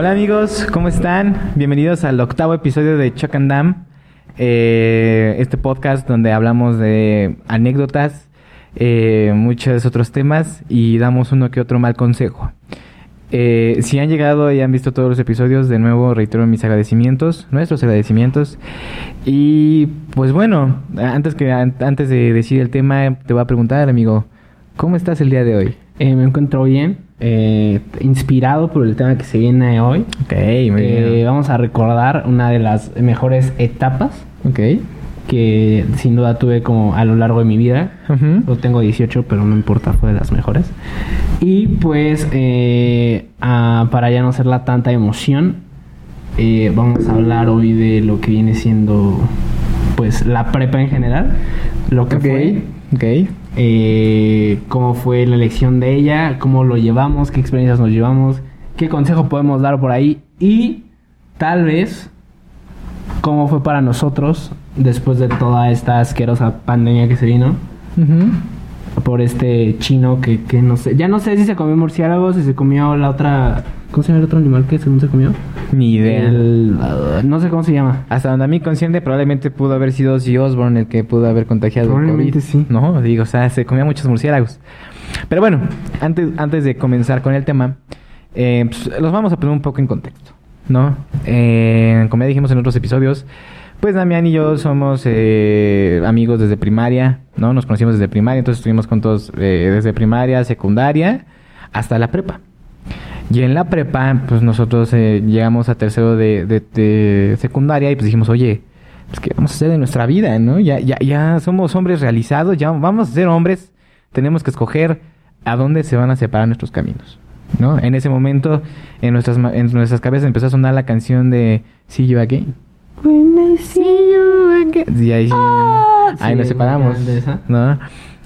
Hola amigos, ¿cómo están? Bienvenidos al octavo episodio de Chuck and Dam, eh, este podcast donde hablamos de anécdotas, eh, muchos otros temas y damos uno que otro mal consejo. Eh, si han llegado y han visto todos los episodios, de nuevo reitero mis agradecimientos, nuestros agradecimientos. Y pues bueno, antes, que, antes de decir el tema, te voy a preguntar, amigo, ¿cómo estás el día de hoy? Eh, me encuentro bien, eh, inspirado por el tema que se viene hoy. Ok, muy Eh, bien. vamos a recordar una de las mejores etapas Ok. que sin duda tuve como a lo largo de mi vida. Yo tengo 18, pero no importa, fue de las mejores. Y pues, eh, para ya no hacerla tanta emoción, vamos a hablar hoy de lo que viene siendo, pues, la prepa en general. Lo que Ok, fue, ok. Eh, cómo fue la elección de ella, cómo lo llevamos, qué experiencias nos llevamos, qué consejo podemos dar por ahí y tal vez cómo fue para nosotros después de toda esta asquerosa pandemia que se vino por este chino que, que no sé, ya no sé si se comió murciélagos, si se comió la otra, ¿cómo se llama el otro animal que según se comió? Ni idea. El, ah, no sé cómo se llama. Hasta donde a mí consciente probablemente pudo haber sido Ozzy Osbourne el que pudo haber contagiado el Probablemente COVID. sí. No, digo, o sea, se comía muchos murciélagos. Pero bueno, antes, antes de comenzar con el tema, eh, pues, los vamos a poner un poco en contexto, ¿no? Eh, como ya dijimos en otros episodios, pues Damián y yo somos eh, amigos desde primaria, ¿no? Nos conocimos desde primaria, entonces estuvimos juntos eh, desde primaria, secundaria, hasta la prepa. Y en la prepa, pues nosotros eh, llegamos a tercero de, de- de secundaria y pues dijimos, oye, pues qué vamos a hacer de nuestra vida, ¿no? Ya, ya, ya somos hombres realizados, ya vamos a ser hombres, tenemos que escoger a dónde se van a separar nuestros caminos, ¿no? En ese momento, en nuestras, en nuestras cabezas empezó a sonar la canción de See You Again. When I see you again. Y ahí, Ah, ahí sí, nos separamos.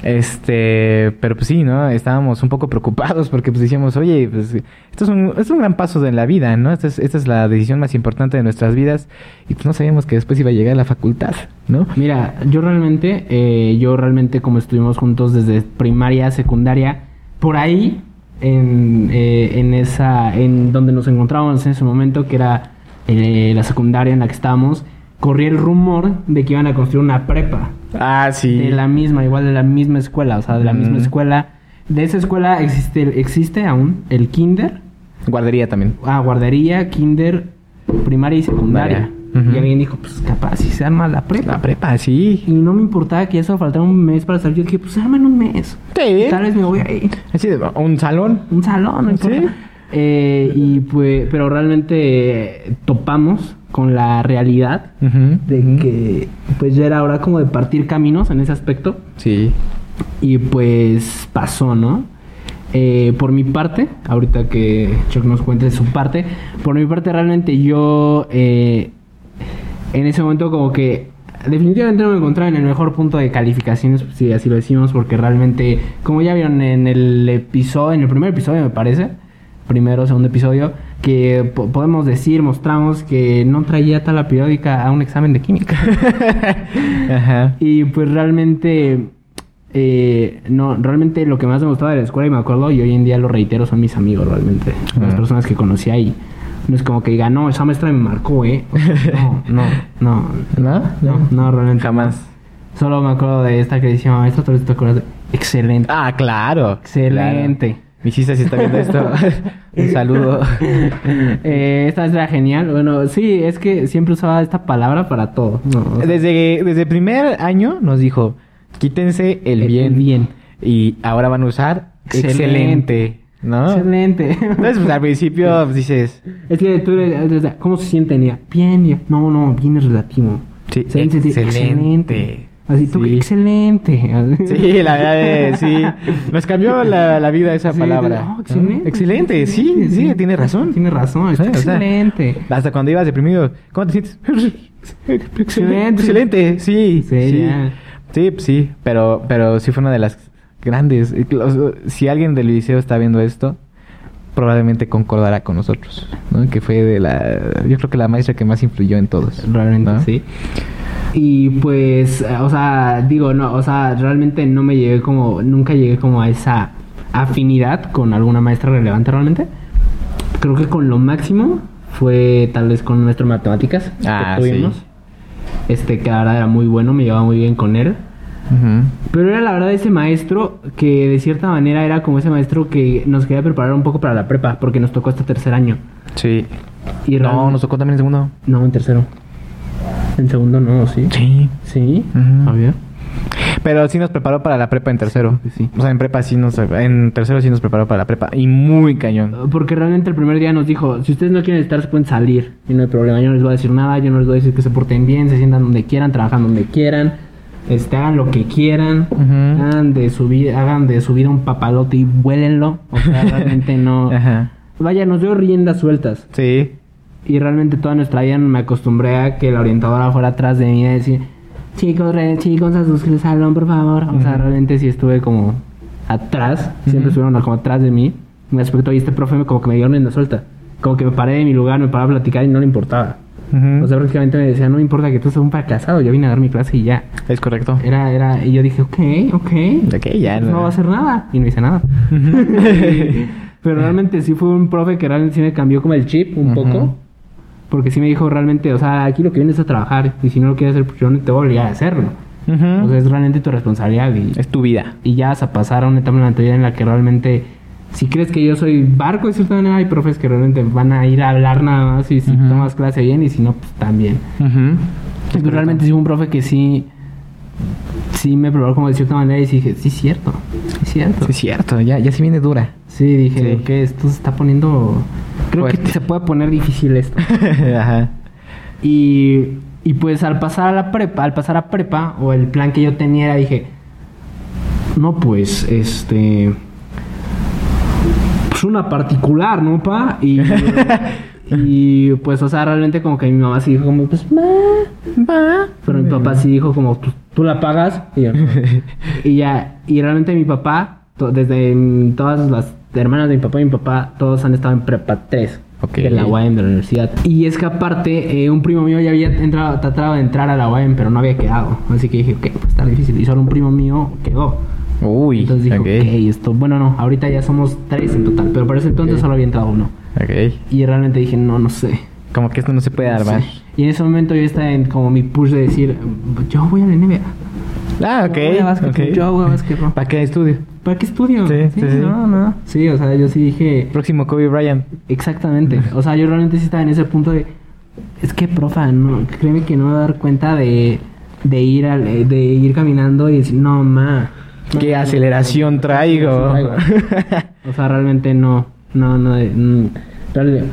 Este, pero pues sí, ¿no? Estábamos un poco preocupados porque pues decíamos, oye, pues esto es un, esto es un gran paso en la vida, ¿no? Esta es, esta es la decisión más importante de nuestras vidas y pues no sabíamos que después iba a llegar la facultad, ¿no? Mira, yo realmente, eh, yo realmente como estuvimos juntos desde primaria, secundaria, por ahí, en, eh, en esa, en donde nos encontrábamos en ese momento, que era eh, la secundaria en la que estábamos, corría el rumor de que iban a construir una prepa. Ah, sí. De la misma, igual de la misma escuela, o sea, de la misma escuela. De esa escuela existe, existe aún el kinder, Guardería también. ah, guardería, kinder, primaria y secundaria. Y alguien dijo, pues capaz si se arma la prepa. La prepa, sí. Y no me importaba que eso faltara un mes para salir. Yo dije, pues arma en un mes. Sí. Tal vez me voy a ir. Así de, un salón. Un salón, no importa. Sí. Eh, y pues, pero realmente eh, topamos con la realidad de que pues ya era hora como de partir caminos en ese aspecto. Sí. Y pues pasó, ¿no? Eh, por mi parte, ahorita que Chuck nos cuente su parte, por mi parte realmente yo eh, en ese momento como que definitivamente no me encontraba en el mejor punto de calificaciones, si así lo decimos, porque realmente, como ya vieron en el episodio, en el primer episodio me parece, primero o segundo episodio, que po- podemos decir, mostramos que no traía tabla periódica a un examen de química. Ajá. Y pues realmente, eh, no, realmente lo que más me gustaba de la escuela y me acuerdo, y hoy en día lo reitero, son mis amigos realmente. Las personas que conocí ahí. No es como que diga, no, esa maestra me marcó, ¿eh? O sea, no, no, no, ¿No? no, no, realmente. Jamás. Solo me acuerdo de esta que decía, maestra, ¿tú te acuerdas? de-?" Excelente. Ah, claro. Excelente. Claro. Mi si está viendo esto. un saludo. Eh, esta era genial. Bueno, sí, es que siempre usaba esta palabra para todo. No, o sea, Desde, desde el primer año nos dijo, quítense el El bien. bien. Y ahora van a usar excelente. Excelente. ¿no? Excelente. Entonces, pues, al principio pues, dices, Es que tú eres, ¿cómo se sienten? Ya, Bien. No, no, bien es relativo. Sí, excelente. Así tú, Sí. excelente. sí, la verdad es, sí. Nos cambió la, la vida esa Sí, palabra. ¿no? excelente. Excelente, sí, sí, tiene razón. Tiene razón, o sea, excelente. Hasta cuando ibas deprimido, ¿cómo te sientes? Excelente. Excelente, sí. Sí, sí. pues sí, pero, pero sí fue una de las grandes. Si alguien del liceo está viendo esto, probablemente concordará con nosotros, ¿no? Que fue de la, yo creo que la maestra que más influyó en todos. Realmente ¿no? sí. Y pues, eh, o sea, digo, no, o sea, realmente no me llegué como, nunca llegué como a esa afinidad con alguna maestra relevante realmente. creo que con lo máximo fue tal vez con nuestro matemáticas Ah, que tuvimos. sí. Este, que ahora era muy bueno, me llevaba muy bien con él. Pero era la verdad ese maestro que de cierta manera era como ese maestro que nos quería preparar un poco para la prepa, porque nos tocó hasta tercer año. Sí. Y no, nos tocó también el segundo. No, en tercero. En segundo no, ¿sí? Sí. Sí. A ver. Pero sí nos preparó para la prepa en tercero. Sí, sí. O sea, en prepa sí nos... En tercero sí nos preparó para la prepa. Y muy cañón. Porque realmente el primer día nos dijo, si ustedes no quieren estar, se pueden salir. Y no hay problema, yo no les voy a decir nada, yo no les voy a decir que se porten bien, se sientan donde quieran, trabajan donde quieran, este, hagan lo que quieran, Ujú. hagan de su vida, hagan de su vida un papalote y vuélenlo. O sea, realmente no. Ajá. Vaya, nos dio riendas sueltas. Sí. Y realmente toda nuestra vida me acostumbré a que la orientadora fuera atrás de mí y decir, chicos, re- chicos, a sus salón, por favor. O sea, realmente sí estuve como atrás, siempre estuvieron como atrás de mí. Me aspecto y este profe me- como que me dio rienda suelta. Como que me paré de mi lugar, me paraba a platicar y no le importaba. O sea, prácticamente me decía, no me importa que tú seas un fracasado, yo vine a dar mi clase y ya. es correcto. Era, era, y yo dije, ok, ok. Ok, ya no va a hacer nada. Y no hice nada. Pero realmente sí fue un profe que realmente sí me cambió como el chip un poco. Porque sí me dijo realmente, o sea, aquí lo que vienes es a trabajar. Y si no lo quieres hacer, pues yo no te voy a obligar a hacerlo. Ujú. O sea, es realmente tu responsabilidad. Y, Es tu vida. y ya vas a pasar a una etapa en la vida en la que realmente, si crees que yo soy barco de cierta manera, hay profes que realmente van a ir a hablar nada más. Y si tomas clase bien, y si no, pues también. Ujú. Pero realmente sí un profe que sí, sí me probó como de cierta manera y dije, sí, es cierto, sí, es cierto. Sí, es cierto. Ya, ya sí viene dura. Sí, dije, Sí. ok, esto se está poniendo... Creo Fuerte. que se puede poner difícil esto. Ajá. y, y pues al pasar a la prepa, al pasar a prepa, o el plan que yo tenía era, dije, no, pues, este... Pues una particular, ¿no, pa? Y, y pues, o sea, realmente como que mi mamá sí dijo como, pues, va, va. Pero mi papá sí dijo como, "Pues, tú la pagas. Y yo. Y ya, y realmente mi papá, desde todas las hermanas de mi papá y mi papá, todos han estado en prepa 3. Ok. De la UAM, de la universidad. Y es que aparte, eh, un primo mío ya había entrado, tratado de entrar a la UAM, pero no había quedado. Así que dije, ok, pues está difícil. Y solo un primo mío quedó. Uy. Entonces dije, ok. ok, esto, bueno, no, ahorita ya somos tres en total. Pero por ese entonces solo había entrado uno. Ok. Y realmente dije, no, no sé. Como que esto no se puede armar. Sí. Y en ese momento yo estaba en como mi push de decir, yo voy a la NBA. Ah, ok. Yo voy a básquetbol, ok. Yo voy a básquetbol. ¿Para qué estudio? ¿Para qué estudio? Sí, sí, sí. No, no. Sí, o sea, yo sí dije, Próximo Kobe Bryant. exactamente. O sea, yo realmente sí estaba en ese punto de, es que, profa, no, créeme que no me voy a dar cuenta de, de ir al, eh, de ir caminando y decir, no, ma. no, ¿Qué no, aceleración no, traigo? O sea, realmente no. No, no. eh, mm, realmente-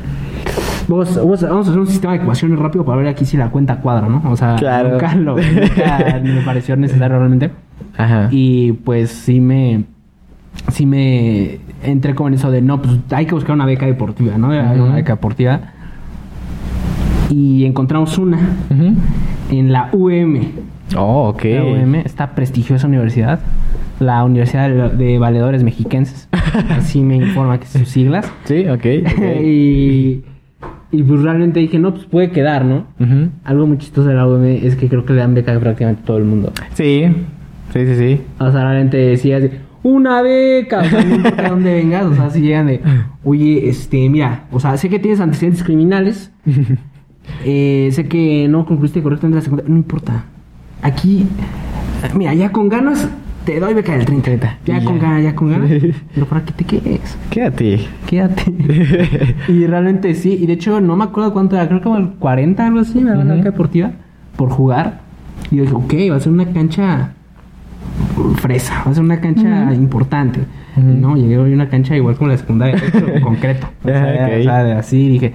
Vamos, vamos a vamos a hacer un sistema de ecuaciones rápido para ver aquí si la cuenta cuadra, ¿no? O sea, Claro. nunca, lo, nunca me pareció necesario realmente. Ajá. Y pues sí me. Sí me entré como en eso de no, pues hay que buscar una beca deportiva, ¿no? Hay. Una beca deportiva. Y encontramos una Ujú. en la UM. Oh, ok. La UM, esta prestigiosa universidad. La Universidad de, de Valedores Mexiquenses. Así me informa que son sus siglas. Sí, ok. ok. y, y pues realmente dije, no, pues puede quedar, ¿no? Ujú. Algo muy chistoso de la UM es que creo que le dan beca a prácticamente todo el mundo. Sí. Sí, sí, sí. O sea, realmente decías, de, una beca, o sea, no importa de dónde vengas, o sea, si llegan de, oye, este, mira, o sea, sé que tienes antecedentes criminales, eh, sé que no concluiste correctamente la segunda, no importa. Aquí, mira, ya con ganas, te doy beca del 30. Ya con ganas, ya con ganas, pero para que te quedes, Quédate. quédate. y realmente sí, y de hecho no me acuerdo cuánto era, creo que como el 40, algo así, me la beca deportiva por jugar. Y yo dije, ok, va a ser una cancha fresa, va a ser una cancha importante. No, llegué a una cancha igual como la secundaria, pero con concreto. O sea, Ah, o así dije.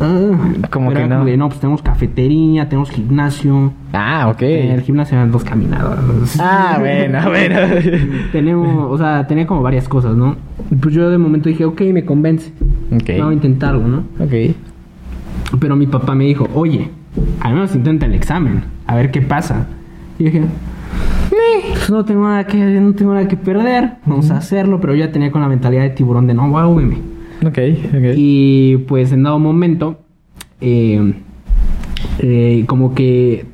ah, Como que no. de, no, pues tenemos cafetería, tenemos gimnasio. Ah, ok. En el gimnasio eran dos caminadores. Ah, bueno, bueno. tenemos, o sea, tenía como varias cosas, ¿no? Y pues yo de momento dije, ok, me convence. Ok. Vamos a intentarlo, ¿no? Ok. Pero mi papá me dijo, oye, al menos intenta el examen, a ver qué pasa. Y yo dije, "Eh, pues no tengo nada que, no tengo nada que perder, vamos a hacerlo, pero yo ya tenía con la mentalidad de tiburón de no, wow, veme. Ok, ok. Y pues en dado momento, eh, eh, como que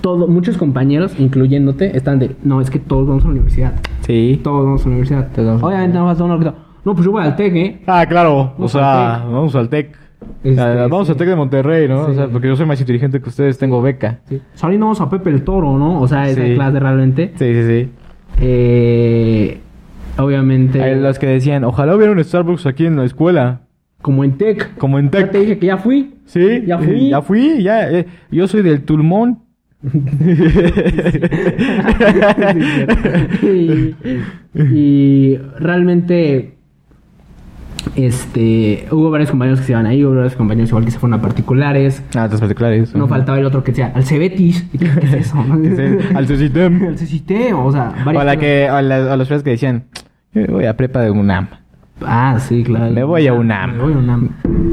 todo, muchos compañeros, incluyéndote, están de, no, es que todos vamos a la universidad. Sí. Todos vamos a la universidad. Todos a Obviamente no falta uno que No, pues yo voy al TEC, ¿eh? Ah, claro. O Vamos sea, al Tec. vamos al TEC. Este, Ah, vamos al TEC de Monterrey, ¿no? Sí. O sea, porque yo soy más inteligente que ustedes, tengo beca. Sí. Salimos a Pepe el Toro, ¿no? O sea, esa Sí. clase realmente. Sí, sí, sí. Eh, obviamente. Hay los que decían, ojalá hubiera un Starbucks aquí en la escuela. Como en TEC. Como en Ya te TEC. dije que ya fui. Sí, Ya fui. Ya fui, ya. eh, yo soy del Tulmón. y, y realmente este hubo varios compañeros que se iban ahí, hubo varios compañeros igual que se fueron a particulares. Ah, otros particulares. No faltaba el otro que decía al Cebetis. ¿Y ¿Qué es eso? Al Cecitem. al o sea, varias O, la que, o, la- o los que decían, yo voy a prepa de UNAM. Ah, sí, claro. Me voy a UNAM. Me voy a UNAM.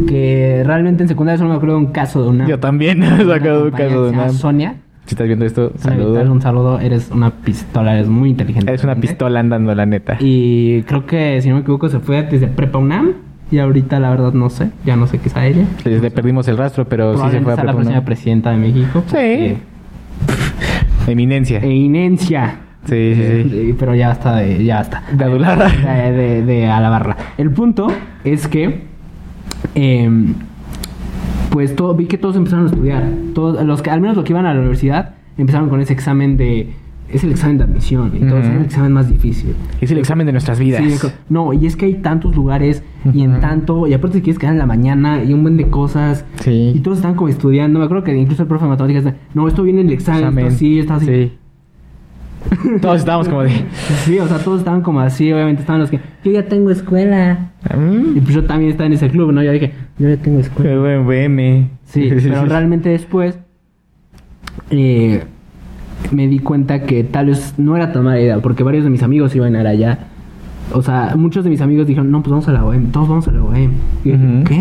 Que realmente en secundaria solo me acuerdo de un caso de UNAM. Yo también he sacado un caso de UNAM. Sonia. Si estás viendo esto, saludos. un saludo. Eres una pistola, eres muy inteligente. Es una realmente. pistola andando, la neta. Y creo que, si no me equivoco, se fue desde Prepa UNAM. Y ahorita, la verdad, no sé. Ya no sé qué es a ella. Le, le perdimos el rastro, pero sí se fue a sea la prepa próxima UNAM. presidenta de México. Sí. Eminencia. Eminencia. Sí, sí, sí. Pero ya está de... Ya está. De adularla. De, de- de alabarla. El punto es que... em, pues todo, vi que todos empezaron a estudiar. Todos, los que, al menos los que iban a la universidad, empezaron con ese examen de... Es el examen de admisión. Y todo Ujú. es el examen más difícil. Es el examen de nuestras vidas. Sí, no, y es que hay tantos lugares y en tanto, y aparte te quieres quedar en la mañana y un buen de cosas. Sí. Y todos están como estudiando. Me acuerdo que incluso el profe de matemáticas, no, esto viene en el examen, Examen. esto sí, está así. Sí. Todos estábamos como de... Sí, o sea, todos estaban como así, obviamente estaban los que, yo ya tengo escuela. Y "Mm, pues yo también estaba en ese club, ¿no? Yo dije, yo ya tengo escuela. Qué buen BM. Sí, pero realmente después eh, me di cuenta que tal vez no era tan mala idea, porque varios de mis amigos iban a ir allá. O sea, muchos de mis amigos dijeron, no, pues vamos a la OEM, todos vamos a la OEM. Y yo dije, ok,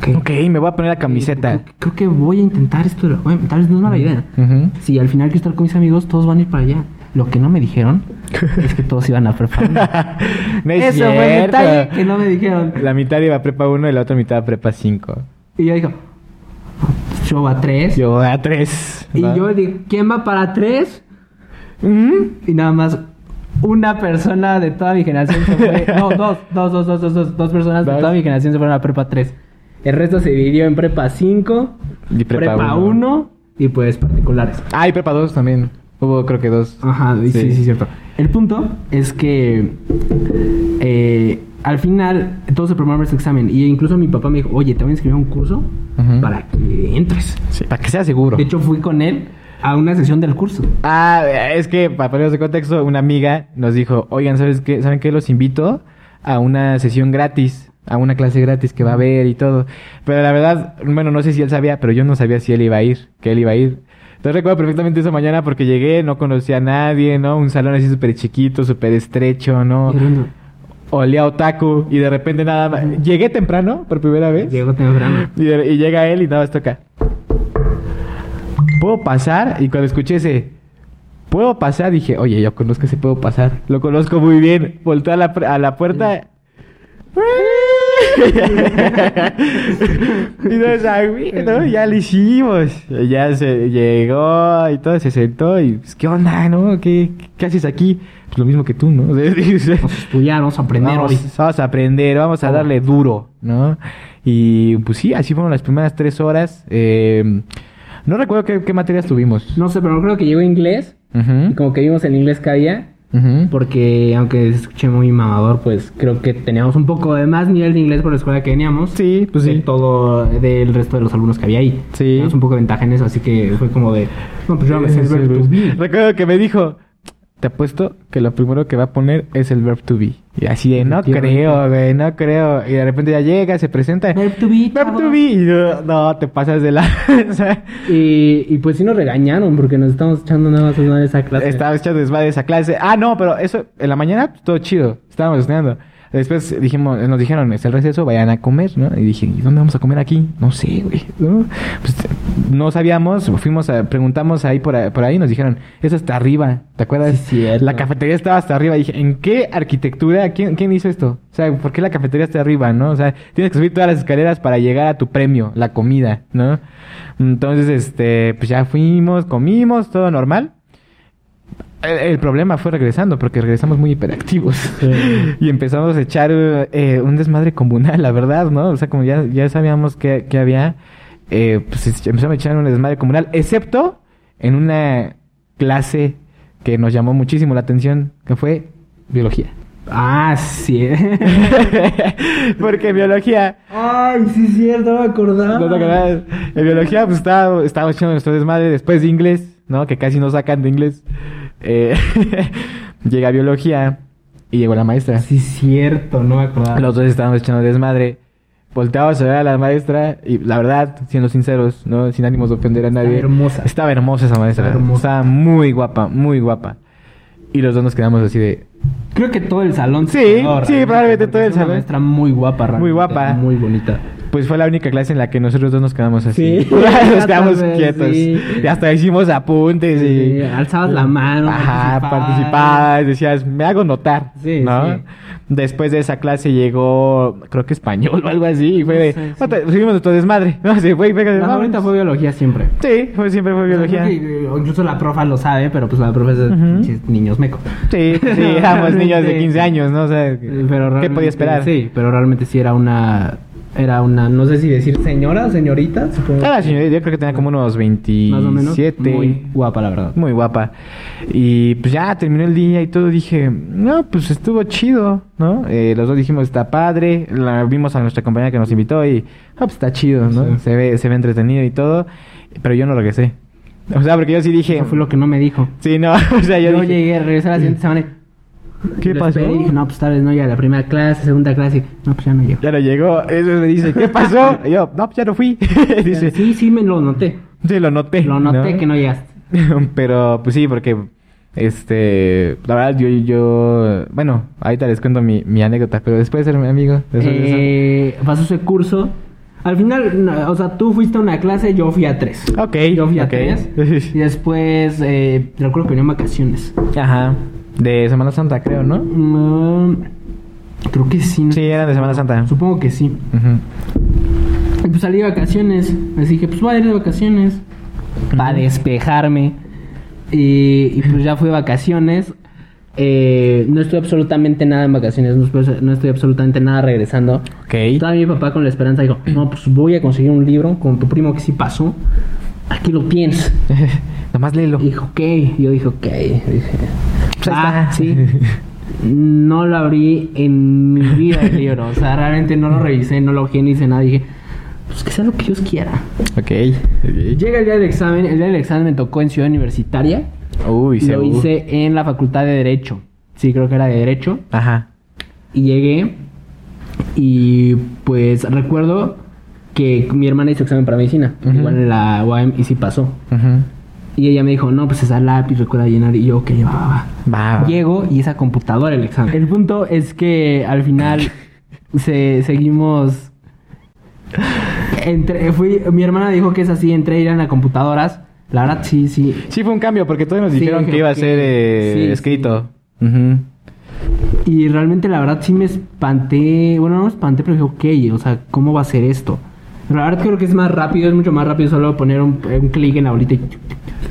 ok. Ok, me voy a poner la camiseta. Creo, creo que voy a intentar esto de la OEM, tal vez no es mala idea. Si al final quiero estar con mis amigos, todos van a ir para allá. Lo que no me dijeron es que todos iban a preparar. no es Eso fue el cierto. detalle que no me dijeron. La mitad iba a prepa 1 y la otra mitad a prepa 5. Y yo digo, yo va a tres. Yo a 3. y yo digo, ¿quién va para tres? Mm. Y nada más una persona de toda mi generación se fue. No, dos, dos, dos, dos, dos, dos, dos personas de Dos. toda mi generación se fueron a prepa 3. El resto se dividió en prepa 5, Y prepa prepa uno. 1 y pues particulares. Ah, y prepa 2 también. Hubo creo que dos. Ajá, sí, sí, sí, cierto. El punto es que eh, al final todos se para este examen. Y incluso mi papá me dijo, oye, te voy a inscribir a un curso para que entres. Sí, para que sea seguro. De hecho, fui con él a una sesión del curso. Ah, es que para ponerlos de contexto, una amiga nos dijo, oigan, ¿sabes qué? ¿Saben qué? Los invito a una sesión gratis, a una clase gratis que va a haber y todo. Pero la verdad, bueno, no sé si él sabía, pero yo no sabía si él iba a ir, que él iba a ir. Entonces recuerdo perfectamente esa mañana porque llegué, no conocía a nadie, ¿no? Un salón así súper chiquito, súper estrecho, ¿no? Olía a otaku y de repente nada más. Llegué temprano por primera vez. Llegó temprano. Y, de- y llega él y nada más toca. ¿Puedo pasar? Y cuando escuché ese, ¿puedo pasar? Dije, oye, yo conozco ese puedo pasar. Lo conozco muy bien. Voltó a la, a la puerta. y no sabía, ¿no? Ya lo hicimos. Ya se llegó y todo, se sentó y, pues, ¿qué onda, no? ¿Qué, qué haces aquí? Pues lo mismo que tú, ¿no? Vamos a estudiar, vamos a aprender Vamos, hoy. vamos a aprender, vamos a darle duro, ¿no? Y pues sí, así fueron las primeras tres horas. Eh, no recuerdo qué, qué materias tuvimos. No sé, pero creo que llegó inglés. Y como que vimos el inglés que había. Porque aunque se escuche muy mamador, pues creo que teníamos un poco de más nivel de inglés por la escuela que veníamos. Sí, pues de sí. todo del resto de los alumnos que había ahí. Sí. Teníamos un poco de ventaja en eso, así que fue como de, no, pues yo me sé. Recuerdo que me dijo, te apuesto que lo primero que va a poner es el verb to be. Y así de, no creo, güey, no creo. Y de repente ya llega, se presenta. Verb to be, Verb to be. Y yo, no, te pasas de la... Y, y pues sí nos regañaron porque nos estamos echando nada más una de esa clase. Estaba echando desmadre esa clase. Ah, no, pero eso, en la mañana, pues, todo chido. Estábamos estudiando. Después dijimos, nos dijeron, es el receso, vayan a comer, ¿no? Y dije, ¿y dónde vamos a comer aquí? No sé, güey. ¿no? Pues, no sabíamos, fuimos a, preguntamos ahí por, ahí- por ahí, nos dijeron, eso está arriba, ¿te acuerdas? Sí. La cafetería estaba hasta arriba. dije, ¿en qué arquitectura? ¿Quién, ¿Quién hizo esto? O sea, ¿por qué la cafetería está arriba, no? O sea, tienes que subir todas las escaleras para llegar a tu premio, la comida, ¿no? Entonces, este, pues ya fuimos, comimos, todo normal. El, el problema fue regresando, porque regresamos muy hiperactivos. Sí. y empezamos a echar eh, un desmadre comunal, la verdad, ¿no? O sea, como ya, ya sabíamos que, que había, eh, pues empezamos a echar un desmadre comunal, excepto en una clase que nos llamó muchísimo la atención, que fue biología. Ah, sí. Porque en biología... Ay, sí es cierto, no me acordaba. ¿No te acuerdas? En biología, pues estábamos, estábamos echando nuestro desmadre después de inglés, ¿no? Que casi no sacan de inglés. Eh, llega biología y llegó la maestra. Sí cierto, no me acordaba. Los dos estábamos echando desmadre. Volteábamos a ver a la maestra y la verdad, siendo sinceros, ¿no? Sin ánimos de ofender a nadie. Estaba hermosa. Estaba hermosa esa maestra. Estaba hermosa. Estaba muy guapa, muy guapa. Y los dos nos quedamos así de... Creo que todo el salón. se Sí, quedó, sí, probablemente todo el es una salón. maestra muy guapa, realmente, guapa. Muy bonita. Pues fue la única clase en la que nosotros dos nos quedamos así. Sí. nos quedamos vez, quietos. sí. Y hasta hicimos apuntes y... Sí, alzabas la mano, Ajá, participabas. participabas. Decías, me hago notar. Sí, ¿no? sí. Después de esa clase llegó, creo que español o algo así. Y fue No de, sí. "Otra- subimos nuestro desmadre. No sé, fue, fue, vámonos". favorita fue biología siempre. Sí, fue, siempre fue biología. Que, eh, incluso la profa lo sabe, pero pues la profa es de niños mecos. Sí, sí, éramos niños de Realmente- 15 años, ¿no? O sea, Pero ¿qué podía esperar? Sí, pero realmente sí era una. Era una, no sé si decir señora, señorita, supongo. Era la señorita, yo creo que tenía como unos 27. Más o menos. Muy guapa, la verdad. Muy guapa. Y pues ya terminó el día y todo. Dije, no, pues estuvo chido, ¿no? Eh, los dos dijimos, está padre. La, vimos a nuestra compañera que nos invitó y, ah, pues está chido, ¿no? Sí. Se, ve, se ve entretenido y todo. Pero yo no regresé. O sea, porque yo sí dije. Eso fue lo que no me dijo. Sí, no, o sea, yo, Yo, dije, llegué, a la siguiente semana. ¿Qué lo pasó? esperé Y dije, no, pues tal vez no ya la primera clase, segunda clase. No, pues ya no llego. Ya no llegó. Eso me dice, ¿qué pasó? Y yo, no, pues ya no fui. dice, Sí, sí, me lo noté. sí, lo noté. Lo noté que no llegaste. Pero, pues sí, porque, este, la verdad, yo, yo, bueno, ahorita les cuento mi, mi anécdota, pero después de ser mi amigo, después de eso. Eh, pasó ese curso. Al final, no, o sea, tú fuiste a una clase, yo fui a tres. Ok, Yo fui a tres. Y después, eh, recuerdo que venían vacaciones. Ajá, de Semana Santa, creo, ¿no? Mm, creo que sí. ¿no? Sí, eran de Semana Santa. Supongo que sí. Y pues salí de vacaciones. Así que pues voy a ir de vacaciones. Para despejarme. Y, y, pues ya fui de vacaciones. Eh, no estoy absolutamente nada en vacaciones. No estoy, no estoy absolutamente nada regresando. Ok. Todavía mi papá con la esperanza dijo, no, pues voy a conseguir un libro con tu primo que sí pasó. Aquí lo tienes. Nomás léelo. Y dijo, ok. Yo dije, ok. Dije, Pues ah, sí. No lo abrí en mi vida el libro. O sea, realmente no lo revisé, no lo ojé, ni hice nada. Dije, pues que sea lo que Dios quiera. Ok. ok. Llega el día del examen. El día del examen me tocó en Ciudad Universitaria. Uy, lo hice en la Facultad de Derecho. Sí, creo que era de Derecho. Ajá. Y llegué. Y pues recuerdo que mi hermana hizo examen para medicina. Igual en la UAM y sí pasó. Ujú. Y ella me dijo, no, pues esa lápiz recuerda llenar. Y yo, ok, va, va, va. Va. Llego y esa computadora el examen. El punto es que al final se, seguimos. Entre, fui, mi hermana dijo que es así, entré a ir a las computadoras. La verdad, sí, sí. Sí, fue un cambio porque todos nos Sí, dijeron que iba a ser eh, Sí, escrito. Y realmente, la verdad, sí me espanté. Bueno, no me espanté, pero dije, ok, o sea, ¿cómo va a ser esto? Pero la verdad, creo que es más rápido, es mucho más rápido solo poner un, un clic en la bolita y.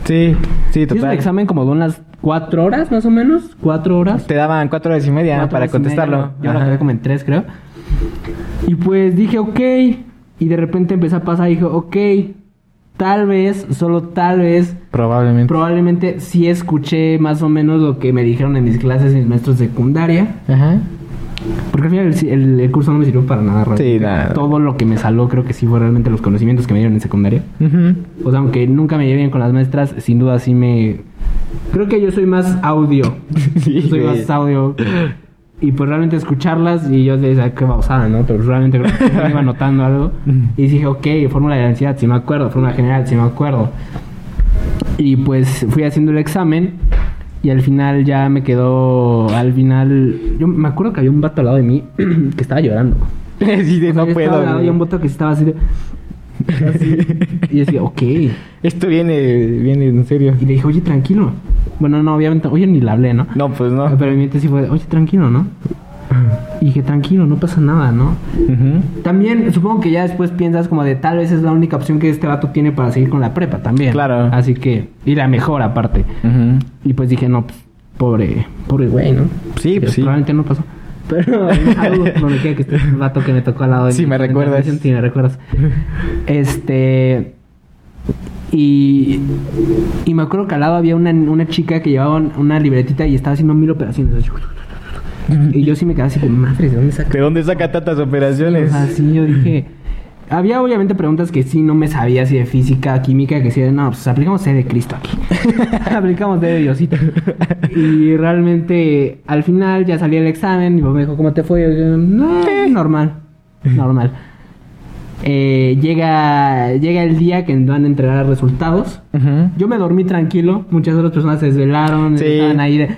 Sí, sí, Sí, es un total. examen como de unas cuatro horas, más o menos. Cuatro horas. Te daban cuatro horas y media Cuatro para y media, contestarlo. Yo lo acabé como en tres, creo. Y pues dije, ok. Y de repente empecé a pasar y dije, ok. Tal vez, solo tal vez, Probablemente. probablemente sí escuché más o menos lo que me dijeron en mis clases mis maestros de secundaria. Ajá. Porque al final el, el- el curso no me sirvió para nada. realmente. Sí, nada. Todo lo que me saló creo que sí fue realmente los conocimientos que me dieron en secundaria. Ujú. O sea, aunque nunca me llevé bien con las maestras, sin duda sí me... Creo que yo soy más audio. Sí, Yo soy güey. más audio. Y pues realmente escucharlas y yo decía, qué babosada, ¿no? Pero realmente creo que me iba notando algo. Y dije, ok, fórmula de densidad, sí me acuerdo. Fórmula general, sí me acuerdo. Y pues fui haciendo el examen. Y al final ya me quedó... Al final... Yo me acuerdo que había un vato al lado de mí que estaba llorando. sí, de no yo puedo. Había un vato que estaba así de... así. Y yo decía, ok. Esto viene, viene en serio. Y le dije, oye, tranquilo. Bueno, no, obviamente, oye, ni le hablé, ¿no? No, pues no. Pero mi mente sí fue, oye, tranquilo, ¿no? Y dije, tranquilo, no pasa nada, ¿no? También supongo que ya después piensas como de tal vez es la única opción que este vato tiene para seguir con la prepa también. Claro. Así que, y la mejor aparte. Y pues dije, no, pues, pobre, pobre güey, ¿no? Sí, Que pues sí. Probablemente no pasó. Pero algo donde quiera que esté el vato que me tocó al lado de Sí, mí. me recuerdas. Sí, me recuerdas. Este. Y, y me acuerdo que al lado había una, una chica que llevaba un- una libretita y estaba haciendo mil operaciones. Y yo sí me quedaba así de madre, ¿de dónde saca? ¿De dónde saca tantas operaciones? O sea, sí, yo dije. Había obviamente preguntas que sí no me sabía, así de física, química, que sí, de, no, pues aplicamos C de Cristo aquí. aplicamos D de Diosito. y realmente, al final ya salí el examen, papá me dijo, ¿cómo te fue? Yo dije, no, normal, normal. Eh, llega, llega el día que van a entregar resultados. Yo me dormí tranquilo, muchas otras personas se desvelaron, Sí. estaban ahí de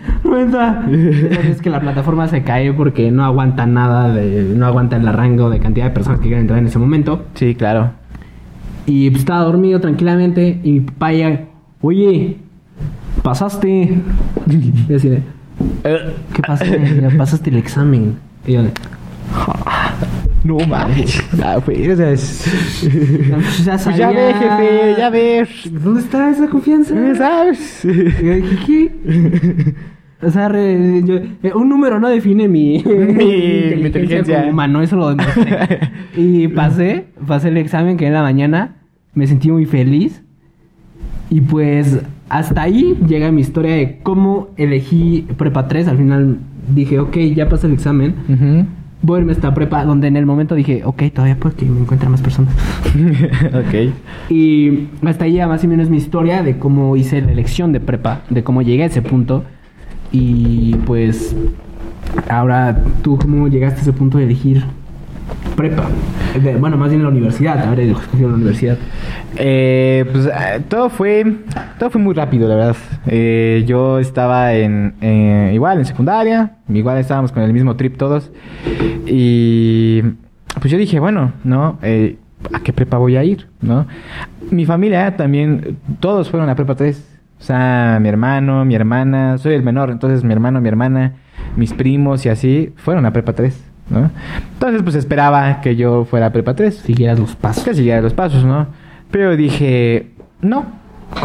es que la plataforma se cae porque no aguanta nada, de, no aguanta el rango de cantidad de personas que quieren entrar en ese momento. Sí, claro. Y pues, estaba dormido tranquilamente y mi papá ya, oye, pasaste. Y así de, ¿qué pasaste? Ya pasaste el examen. Y yo de, No mames. Ah, pues, o sea, es- pues ya, Pues ya ve, jefe, ya ves. ¿Dónde está esa confianza? ¿Sabes? ¿qué? O sea, re- yo- eh, un número no define mi, mi inteligencia. como humano, eso lo demostré. y pasé, pasé el examen que en la mañana, me sentí muy feliz. Y pues hasta ahí llega mi historia de cómo elegí prepa 3. Al final dije, ok, ya pasé el examen. Ujú. Voy a irme a esta prepa, donde en el momento dije, ok, todavía puede que me encuentren más personas. ok. Y hasta ahí ya más o menos mi historia de cómo hice la elección de prepa, de cómo llegué a ese punto. Y pues ahora tú cómo llegaste a ese punto de elegir prepa. Bueno, más bien la universidad, haber escogido la universidad. Eh, pues eh, todo fue todo fue muy rápido, la verdad. Eh, yo estaba en eh, igual en secundaria, igual estábamos con el mismo trip todos y pues yo dije bueno, no, Eh, ¿a qué prepa voy a ir, no? Mi familia también todos fueron a prepa 3 o sea, mi hermano, mi hermana, soy el menor, entonces mi hermano, mi hermana, mis primos y así fueron a prepa 3, ¿no? Entonces pues esperaba que yo fuera a prepa 3 Siguieras los pasos. que siguiera los pasos, ¿no? Pero dije, no,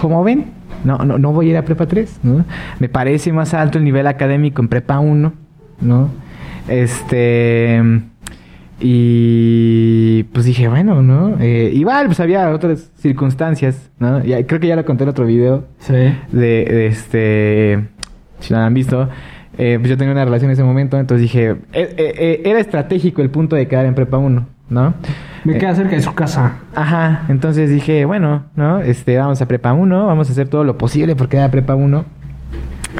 como ven, no, no, no voy a ir a prepa 3, ¿no? Me parece más alto el nivel académico en prepa 1, ¿no? Este... Y pues dije, bueno, ¿no? Eh, igual, pues había otras circunstancias, ¿no? Ya, creo que ya lo conté en otro video Sí. de, de este, si no lo han visto, eh, pues yo tenía una relación en ese momento, entonces dije, eh, eh, eh, era estratégico el punto de quedar en prepa 1, ¿no? Me Eh, queda cerca de su casa. Ajá, entonces dije, bueno, ¿no? Este, vamos a prepa 1, vamos a hacer todo lo posible por quedar a prepa 1.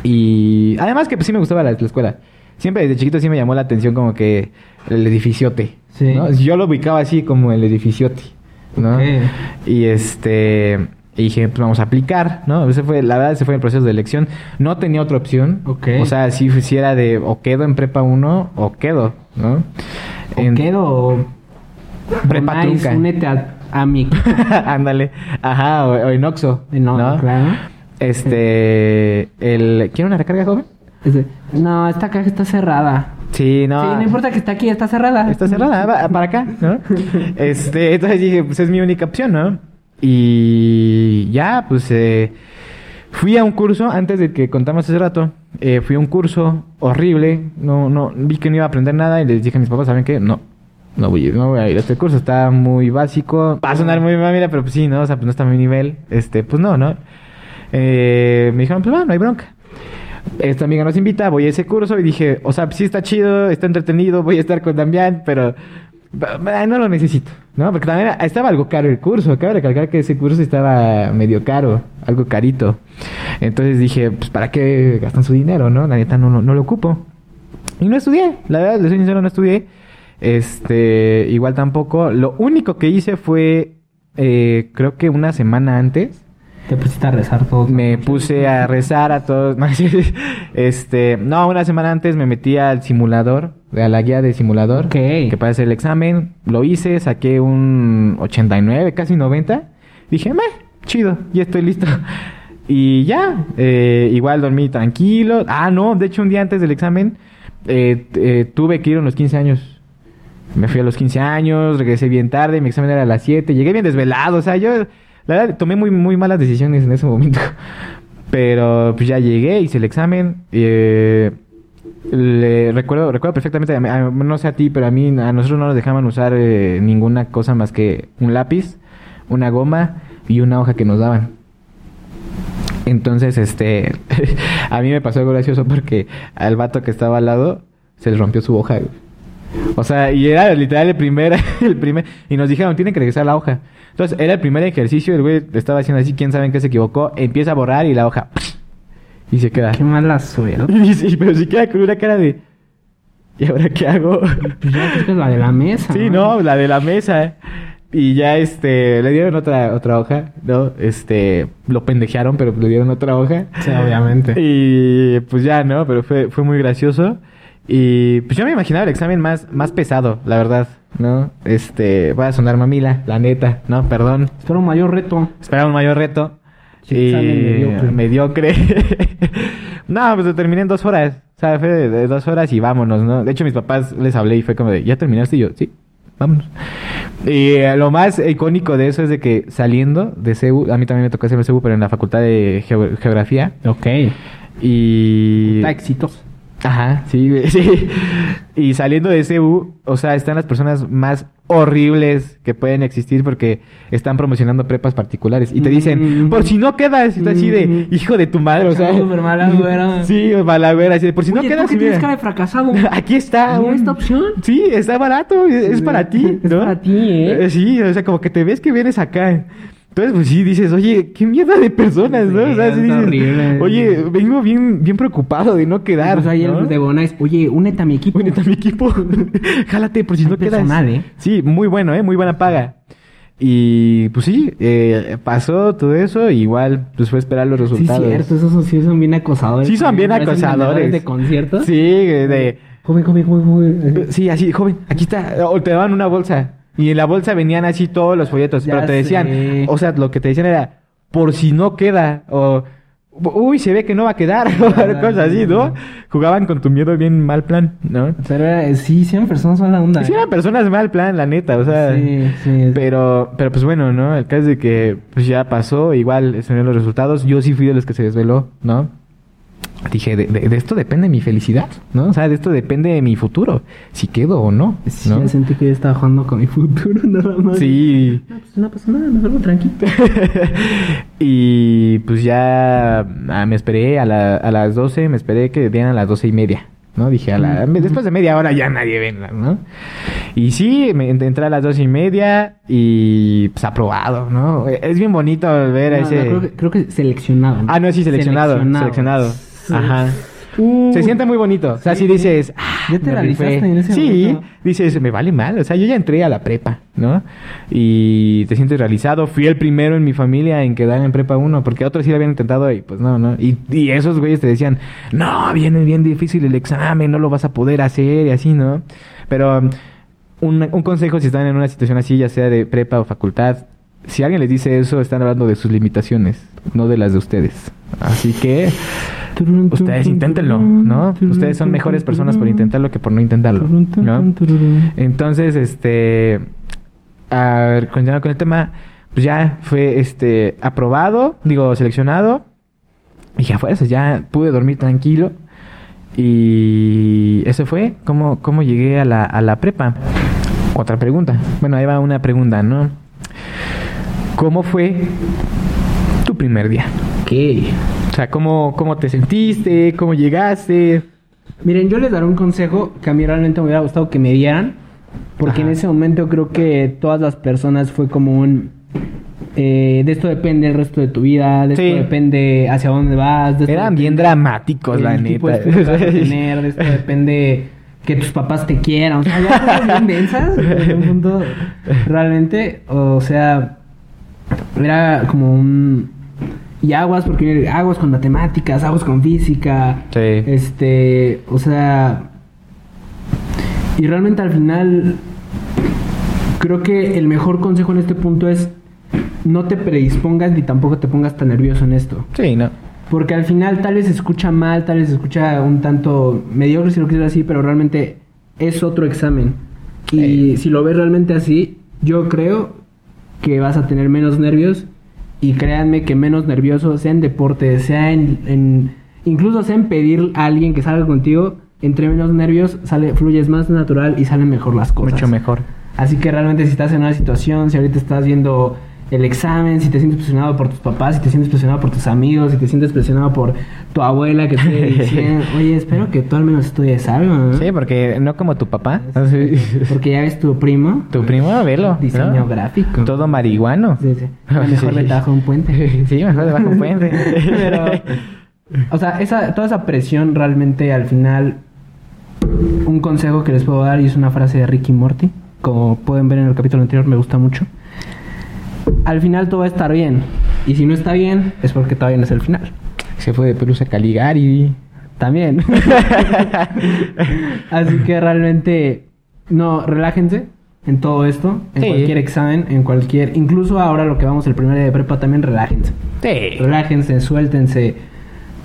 Y además que pues sí me gustaba la, la escuela. Siempre desde chiquito sí me llamó la atención como que el edificiote. Sí. ¿no? Yo lo ubicaba así como el edificiote, ¿no? Ok. Y este y dije, pues vamos a aplicar, ¿no? Ese fue, la verdad, ese fue el proceso de elección. No tenía otra opción. Ok. O sea, si, si era de o quedo en prepa 1 o quedo, ¿no? ¿O En- quedo o... Prepa trunca. Únete a, a mi... Ándale. Ajá, o, o en No, ¿no? claro. Este, el ¿quiere una recarga joven? Es de, no, esta caja está cerrada. Sí, no. sí, no importa que está aquí, está cerrada. Está cerrada, para acá, ¿no? Este, entonces dije, pues es mi única opción, ¿no? Y ya, pues eh, fui a un curso, antes de que contamos hace rato, eh, fui a un curso horrible, no, no, vi que no iba a aprender nada y les dije a mis papás, ¿saben qué? No, no voy, a ir- no voy a ir a este curso, está muy básico, va a sonar muy mamila, pero pues sí, ¿no? O sea, pues no está a mi nivel, este, pues no, ¿no? Eh, me dijeron, pues va, no hay bronca. Esta amiga nos invita, voy a ese curso y dije, o sea, sí está chido, está entretenido, voy a estar con Damián, pero no lo necesito, ¿no? Porque también estaba algo caro el curso, cabe recalcar que ese curso estaba medio caro, algo carito. Entonces dije, pues ¿para qué gastan su dinero, no? La neta no, no, no lo ocupo. Y no estudié, la verdad, les soy sincero, no estudié. Este, igual tampoco. Lo único que hice fue, eh, creo que una semana antes, Te pusiste a rezar todo. me puse a rezar a todos. este, no, una semana antes me metí al simulador, a la guía de simulador. Ok. Que para hacer el examen. Lo hice, saqué un 89, casi 90. Dije, meh, chido, ya estoy listo. Y ya, eh, igual dormí tranquilo. Ah, no, de hecho un día antes del examen eh, eh, tuve que ir a los 15 años. Me fui a los 15 años, regresé bien tarde, mi examen era a las 7, llegué bien desvelado, o sea, yo la verdad tomé muy, muy malas decisiones en ese momento. Pero pues ya llegué, hice el examen. Eh, le, recuerdo, recuerdo perfectamente, a a- no sé a ti, pero a mí, a nosotros no nos dejaban usar eh, ninguna cosa más que un lápiz, una goma y una hoja que nos daban. Entonces, este, a mí me pasó algo gracioso porque al vato que estaba al lado se le rompió su hoja. O sea, y era literal el primer, el primer, y nos dijeron, tienen que regresar la hoja. Entonces, era el primer ejercicio, el güey estaba haciendo así, quién sabe en qué se equivocó, empieza a borrar y la hoja, y se queda. Qué mala suerte. Y sí, pero sí queda con una cara de, ¿y ahora qué hago? Pues ya creo que es la de la mesa. Sí, no, la de la mesa. Y ya este, le dieron otra, otra hoja, ¿no? Este, lo pendejearon, pero le dieron otra hoja. Sí, obviamente. Y pues ya, ¿no? Pero fue, fue muy gracioso. Y pues yo me imaginaba el examen más, más pesado, la verdad, ¿no? Este, voy a sonar mamila, la neta, ¿no? Perdón. Espero un mayor reto. Esperaba un mayor reto. Sí, examen mediocre. mediocre. no, pues lo terminé en dos horas. O sea, fue de, de dos horas y vámonos, ¿no? De hecho, mis papás les hablé y fue como de, ¿ya terminaste? Y yo, sí, vámonos. Y eh, lo más icónico de eso es de que saliendo de CEU, a mí también me tocó hacer el CEU, pero en la facultad de Geo- Geografía. Ok. Y... Está exitoso. Ajá, sí, sí. Y saliendo de ese U, o sea, están las personas más horribles que pueden existir porque están promocionando prepas particulares y te dicen, Mm. por si no quedas, y tú así de, Mm. hijo de tu madre, o sea. Súper mala güera. Sí, mala güera, así de, por si no Oye, quedas, ¿tú que tienes cara de fracasado. aquí está. Un- esta opción. Sí, está barato, es, para ti, Es ¿no? para ti, ¿eh? Sí, o sea, como que te ves que vienes acá. Entonces, pues sí, dices, oye, qué mierda de personas, ¿no? Sí, o sea, sí dices, horrible. oye, vengo bien, bien preocupado de no quedar. Pues ahí ¿no? el de Bonais, oye, únete a mi equipo. Únete a mi equipo. Jálate por si Hay no quedas. personal, ¿eh? Sí, muy bueno, ¿eh? Muy buena paga. Y pues sí, eh, pasó todo eso. igual, pues fue esperar los Sí, resultados. cierto, esos sí son bien acosadores. Sí, son bien acosadores. de conciertos. Sí, de... Joven, joven, joven, joven. Sí, así, joven, aquí está. O te daban una bolsa. Y en la bolsa venían así todos los folletos. Ya pero te decían, sé. o sea, lo que te decían era, por si no queda. O, uy, se ve que no va a quedar. o Ajá, cosas así, ¿no? Jugaban con tu miedo bien mal plan, ¿no? Pero era- sí, sí eran personas mala onda. Sí, ¿eh? eran personas mal plan, la neta, o sea. Sí, sí. Pero, pero pues bueno, ¿no? El caso es de que pues ya pasó, igual se los resultados. Yo sí fui de los que se desveló, ¿no? Dije, de, de- de esto depende mi felicidad, ¿no? O sea, de esto depende mi futuro, si quedo o no, Sí, ¿no? sentí que yo estaba jugando con mi futuro nada más. Sí. No, pues no pasa nada, me duermo tranquilo. y pues ya ah, me esperé a, la- a las 12, me esperé que dieran a las doce y media, ¿no? Dije, a la, después de media hora ya nadie venga, ¿no? Y sí, me entré a las doce y media y pues aprobado, ¿no? Es bien bonito ver a no, ese... creo, que, creo que seleccionado. ¿no? Ah, no, sí, seleccionado, seleccionado. Sí. Ajá. Uh, Se siente muy bonito. O sea, si sí. dices, ah, ¿Ya te rifé. en ese Sí, momento? dices, me vale mal. O sea, yo ya entré a la prepa, ¿no? Y te sientes realizado. Fui el primero en mi familia en quedar en prepa 1, porque otros sí lo habían intentado y pues no, ¿no? Y, y esos güeyes te decían, no, viene bien difícil el examen, no lo vas a poder hacer y así, ¿no? Pero um, un, un consejo si están en una situación así, ya sea de prepa o facultad, si alguien les dice eso, están hablando de sus limitaciones, no de las de ustedes. Así que ustedes inténtenlo, ¿no? Ustedes son mejores personas por intentarlo que por no intentarlo, ¿no? Entonces, este, a ver, continuando con el tema, pues ya fue, este, aprobado, digo, seleccionado. Y a fuerzas, ya pude dormir tranquilo. Y eso fue cómo, cómo llegué a la, a la prepa. Otra pregunta. Bueno, ahí va una pregunta, ¿no? ¿Cómo fue tu primer día? Ok. O sea, ¿cómo, cómo te sentiste? ¿Cómo llegaste? Miren, yo les daré un consejo que a mí realmente me hubiera gustado que me dieran. Porque Ajá. en ese momento creo que todas las personas fue como un... eh, de esto depende el resto de tu vida, de Sí. esto depende hacia dónde vas. De esto Eran bien dramáticos, la de neta. tener, de esto depende que tus papás te quieran. O sea, ya cosas bien densas. En un punto, realmente, o sea, era como un... Y aguas, porque aguas con matemáticas, aguas con física. Sí. Este, o sea... Y realmente al final, creo que el mejor consejo en este punto es no te predispongas ni tampoco te pongas tan nervioso en esto. Sí, no. Porque al final tal vez se escucha mal, tal vez se escucha un tanto mediocre si lo quieres así, pero realmente es otro examen. Y Eh. si lo ves realmente así, yo creo que vas a tener menos nervios. Y créanme que menos nervioso, sea en deporte, sea en, en- incluso sea en pedir a alguien que salga contigo, entre menos nervios sale, fluyes más natural y salen mejor las cosas. Mucho mejor. Así que realmente si estás en una situación, si ahorita estás viendo el examen, si te sientes presionado por tus papás, si te sientes presionado por tus amigos, si te sientes presionado por tu abuela que te diciendo, oye, espero que tú al menos estudies algo, ¿no? Sí, porque no como tu papá. Porque ya ves tu primo. Tu primo, velo. Diseño ¿no? gráfico. Todo marihuano. Sí, sí. Mejor abajo de un puente. Sí, mejor debajo de un puente. Pero, o sea, esa, toda esa presión realmente al final, un consejo que les puedo dar y es una frase de Ricky Morty, como pueden ver en el capítulo anterior, me gusta mucho. Al final todo va a estar bien. Y si no está bien, es porque todavía no es el final. Se fue de Pelusa Caligari. También. Así que realmente, no, relájense en todo esto, en Sí. cualquier examen, en cualquier, incluso ahora lo que vamos el primer día de prepa también relájense. Sí. Relájense, suéltense.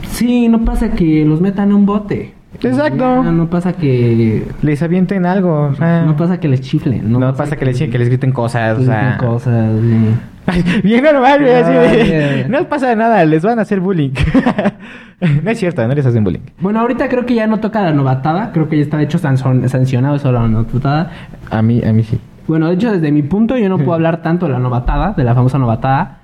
Sí, no pasa que los metan en un bote. Exacto. Ya, no pasa que. Les avienten algo. o sea, No pasa que les chiflen. No, pasa que les, que les griten cosas. que O sea, cosas. sí. Bien normal, güey, así de- Ah. No pasa nada, les van a hacer bullying. no es cierto, no les hacen bullying. Bueno, ahorita creo que ya no toca la novatada. Creo que ya está de hecho sancionado eso la novatada. A mí, a mí sí. Bueno, de hecho, desde mi punto, yo no puedo hablar tanto de la novatada, de la famosa novatada,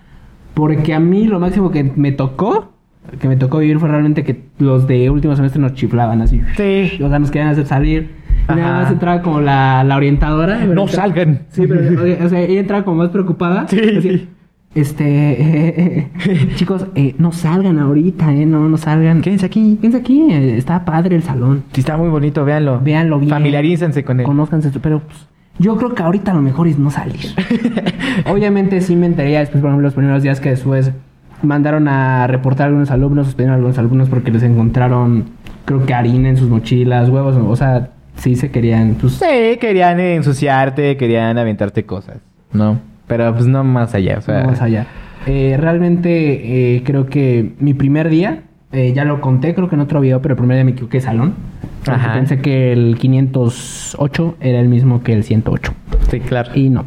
porque a mí lo máximo que me tocó, que me tocó vivir fue realmente que los de último semestre nos chiflaban así. Sí. O sea, nos querían hacer salir. Nada más entraba como la, la orientadora. No salgan. Sí, pero o sea, ella entraba como más preocupada. Sí. Así, este, eh, eh, chicos, eh, no salgan ahorita, eh, no, no salgan. Quédense aquí. Quédense aquí, eh, está padre el salón. Sí, está muy bonito, véanlo. Véanlo bien. Familiarícense con él. Conózcanse, pero pues, yo creo que ahorita lo mejor es no salir. Obviamente sí me enteré después, por ejemplo, los primeros días que después mandaron a reportar a algunos alumnos, suspendieron a algunos alumnos porque les encontraron, creo que harina en sus mochilas, huevos, o sea, sí se querían, pues, Sí, querían ensuciarte, querían aventarte cosas. No. Pero pues no más allá. O sea, no más allá. Eh, realmente eh, creo que mi primer día, eh, ya lo conté, creo que en otro video, pero el primer día me equivoqué de salón. Ajá. Pensé que el 508 era el mismo que el 108. Sí, claro. Y no.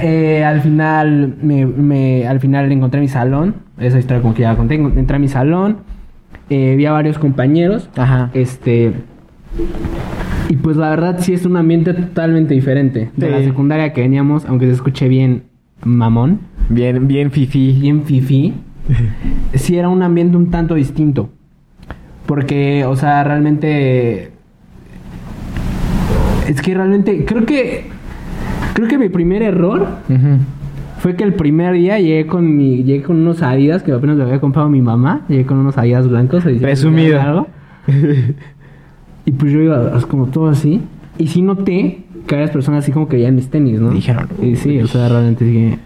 Eh, al final me, me- al final encontré mi salón. Esa historia como que ya la conté. Entré a mi salón. eh, vi a varios compañeros. Ajá. Este. Y pues la verdad sí es un ambiente totalmente diferente. De Sí. la secundaria que veníamos, aunque se escuche bien mamón, Bien, bien fifi. bien fifi. sí era un ambiente un tanto distinto. Porque, o sea, realmente. Es que realmente. Creo que. Creo que mi primer error fue que el primer día llegué con mi, llegué con unos Adidas que apenas le había comprado mi mamá. Llegué con unos Adidas blancos. Presumido. algo. Y pues yo iba como todo así. Y sí noté que varias personas así como que veían mis tenis, ¿no? Dijeron, Y sí, o sea, realmente dije...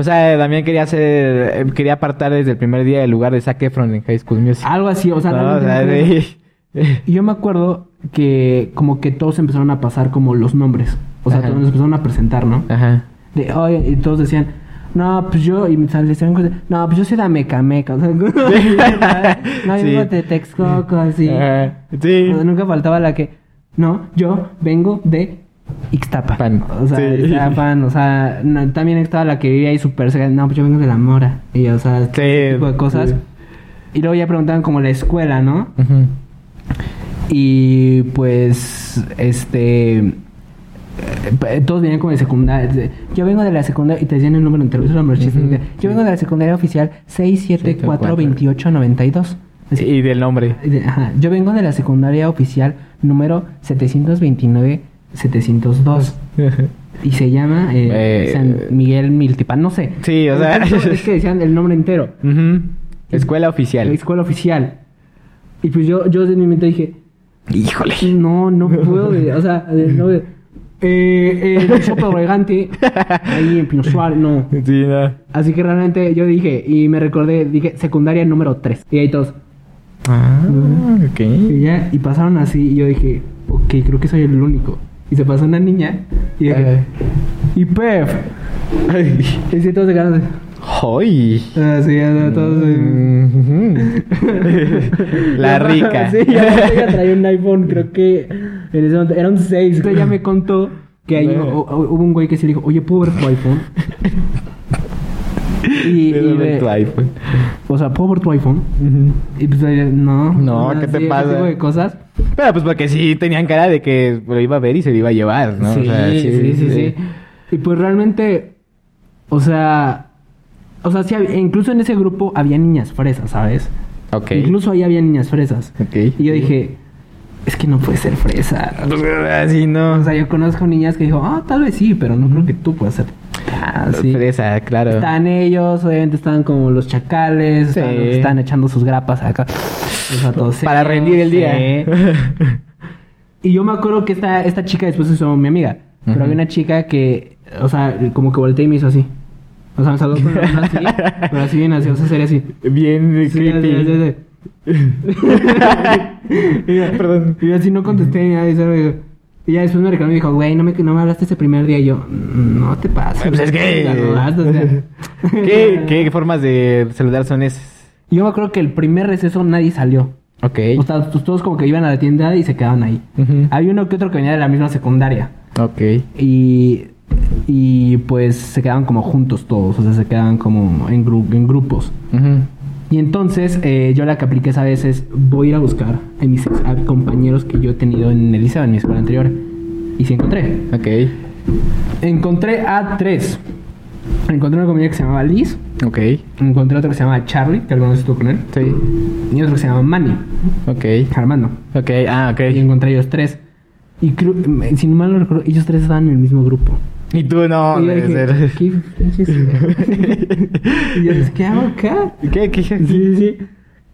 O sea, también quería hacer, eh, quería apartar desde el primer día el lugar de Zac Efron en High School Music. Algo así, o sea, No, o sea, Y yo me acuerdo que como que todos empezaron a pasar como los nombres. O sea, Ajá. todos nos empezaron a presentar, ¿no? Ajá. De, y todos decían, no, pues yo, y me cosas, no, pues yo soy de Mecameca, o sea, no, yo vengo de Texcoco, así. Ajá. Sí. O sea, nunca faltaba la que, no, yo vengo de Ixtapa. Pan. O sea, Sí. Ixtapan, o sea, no, también estaba la que vivía ahí súper cerca, no, pues yo vengo de La Mora, y o sea, ese tipo de cosas. sí. Y luego ya preguntaban como la escuela, ¿no? Y pues, este. eh, Todos venían como de secundaria. Yo vengo de la secundaria. Y te decían el número era lo chistoso. Ujú. Yo vengo de la secundaria oficial 6742892. Así. Y del nombre. Ajá. Yo vengo de la secundaria oficial número 729-702. Y se llama eh, Eh, San Miguel Miltipan. No sé. Sí, o sea- Es que decían el nombre entero. Escuela oficial. La escuela oficial. Y pues yo, yo desde mi mente dije, Híjole. no, no puedo, de- o sea, de- no, de- eh, eh, ahí en Pino Suárez, no. Sí, no. Así que realmente yo dije, y me recordé, dije, secundaria número 3. Y ahí todos, Ah, ok. y ya, y pasaron así, y yo dije, ok, creo que soy el único. Y se pasó una niña, y dije, Eh. y Pef. Y sí, todos se quedaron así. ¡Ay! Ah, sí, o sea, todos... Mm. La rica. sí, ya ella traía un iPhone, creo que en ese momento era un 6. Entonces ella me contó que ahí hu- hu- hubo un güey que se le dijo, oye, ¿puedo ver tu iPhone? Y, de tu iPhone. o sea, ¿puedo ver tu iPhone? Y pues no. No, ¿qué te sí, ese pasa? tipo de cosas. Pero pues porque sí tenían cara de que lo iba a ver y se lo iba a llevar, ¿no? Sí, O sea, sí, sí, sí, Y pues realmente, o sea, o sea, sí, incluso en ese grupo había niñas fresas, ¿sabes? Ok. Incluso ahí había niñas fresas. Ok. Y yo dije, es que no puede ser fresa. Así no. O sea, yo conozco niñas que dijo, ah, tal vez sí, pero no creo que tú puedas ser. Ah, sí. Fresa, claro. Estaban ellos, obviamente estaban como los chacales, Sí. estaban echando sus grapas acá. Para rendir el día. sí. Y yo me acuerdo que esta, esta chica después se hizo mi amiga. Pero había una chica que, o sea, como que volteé y me hizo así. O sea, me saludó con la así, pero así bien así, o sea, sería así. Bien Sí, creepy. así, así, así. y, Perdón. y yo así no contesté ni nada. Y, solo digo- y ya después me reclamó y dijo, güey, no me, no me hablaste ese primer día. Y yo, no te pases. Pues es que... O sea. ¿Qué, ¿Qué formas de saludar son esas? Yo me acuerdo que el primer receso nadie salió. Ok. O sea, pues, todos como que iban a la tienda y se quedaban ahí. Ujú. Había uno que otro que venía de la misma secundaria. Ok. Y, y pues se quedaban como juntos todos. O sea, se quedaban como en, gru- en grupos. Ujú. Y entonces eh, yo la que apliqué esa vez es voy a ir a buscar a mis a compañeros que yo he tenido en el liceo, en mi escuela anterior. Y sí encontré. Ok. Encontré a tres. Encontré una compañera que se llamaba Liz. Ok. Encontré otro que se llamaba Charlie, que alguna vez estuvo con él. Sí. Y otro que se llama Manny, Ok. Armando. Ok. Ah, ok. Y encontré ellos tres. Y creo, si no mal no recuerdo, ellos tres estaban en el mismo grupo. Y tú no. y yo dije. ¿qué pinches? y yo dije, ¿qué hago acá? ¿Qué? ¿Qué? Sí, sí, sí.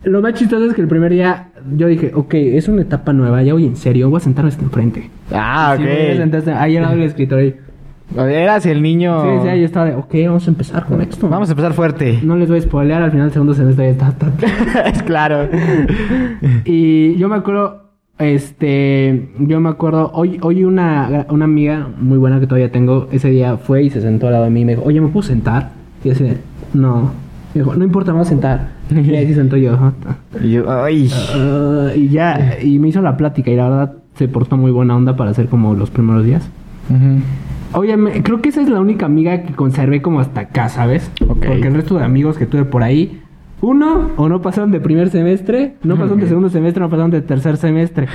Lo más chistoso es que el primer día yo dije, ok, es una etapa nueva, ya voy en serio, voy a sentarme hasta enfrente. Ah, Sí, ok. senté hasta- ahí al lado del escritorio. Eras el niño. Sí, sí, ahí estaba de, ok, vamos a empezar con esto. Vamos a empezar fuerte. No les voy a spoilear, al final del segundo semestre ya está. está- es claro. Y yo me acuerdo, este, yo me acuerdo, hoy, hoy una, una amiga muy buena que todavía tengo, ese día fue y se sentó al lado de mí y me dijo, oye, ¿me puedo sentar? Y yo así no. Me dijo, no importa, me voy a sentar. Y ahí se sentó yo. "Ah, Y yo, ay. ah", y ya, y me hizo la plática y la verdad se portó muy buena onda para hacer como los primeros días. Oye, creo que esa es la única amiga que conservé como hasta acá, ¿sabes? Porque el resto de amigos que tuve por ahí, uno, o no pasaron de primer semestre, no pasaron de segundo semestre, no pasaron de tercer semestre.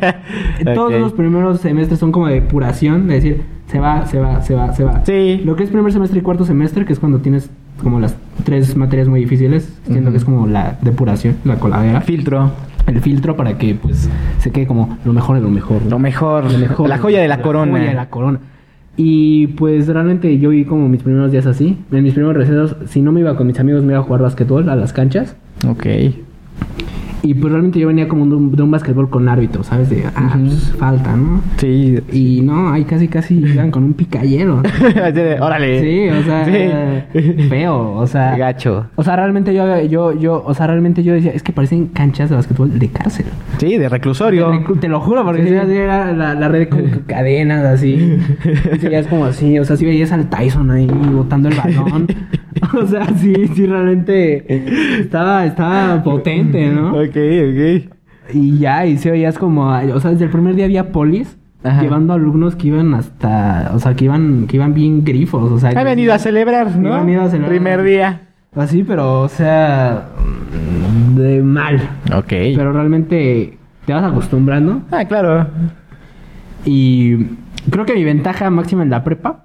Todos los primeros semestres son como de depuración, de decir, se va, se va, se va, se va. Sí. Lo que es primer semestre y cuarto semestre, que es cuando tienes como las tres materias muy difíciles, siento Ujú. que es como la depuración, la coladera. Filtro. El filtro para que pues se quede como lo mejor de lo mejor. Lo mejor. Lo mejor. La joya de la, corona. joya de la corona. Y pues realmente yo vi como mis primeros días así. En mis primeros recesos, si no me iba con mis amigos, me iba a jugar basquetbol a las canchas. Ok. Y pues realmente yo venía como de un, de un basquetbol con árbitro, ¿sabes? De, ah, pues, falta, ¿no? Sí. Y no, ahí casi casi llegan con un picayero. Órale. Sí, o sea, Sí. feo, o sea. Gacho. O sea, realmente yo, yo, yo, o sea, realmente yo decía, es que parecen canchas de basquetbol de cárcel. Sí, de reclusorio. Te, te lo juro, porque Sí. si así era la, la red con cadenas así. Y seguías como así, o sea, si veías al Tyson ahí botando el balón. O sea, sí, sí, realmente estaba, estaba potente, ¿no? Ok, ok. Y ya, y se veías como, o sea, desde el primer día había polis Ajá. llevando alumnos que iban hasta, o sea, que iban, que iban bien grifos, o sea. Han venido a celebrar, ¿no? Han venido a celebrar. Primer día. Así, pero, o sea, de mal. Ok. Pero realmente te vas acostumbrando. Ah, claro. Y creo que mi ventaja máxima en la prepa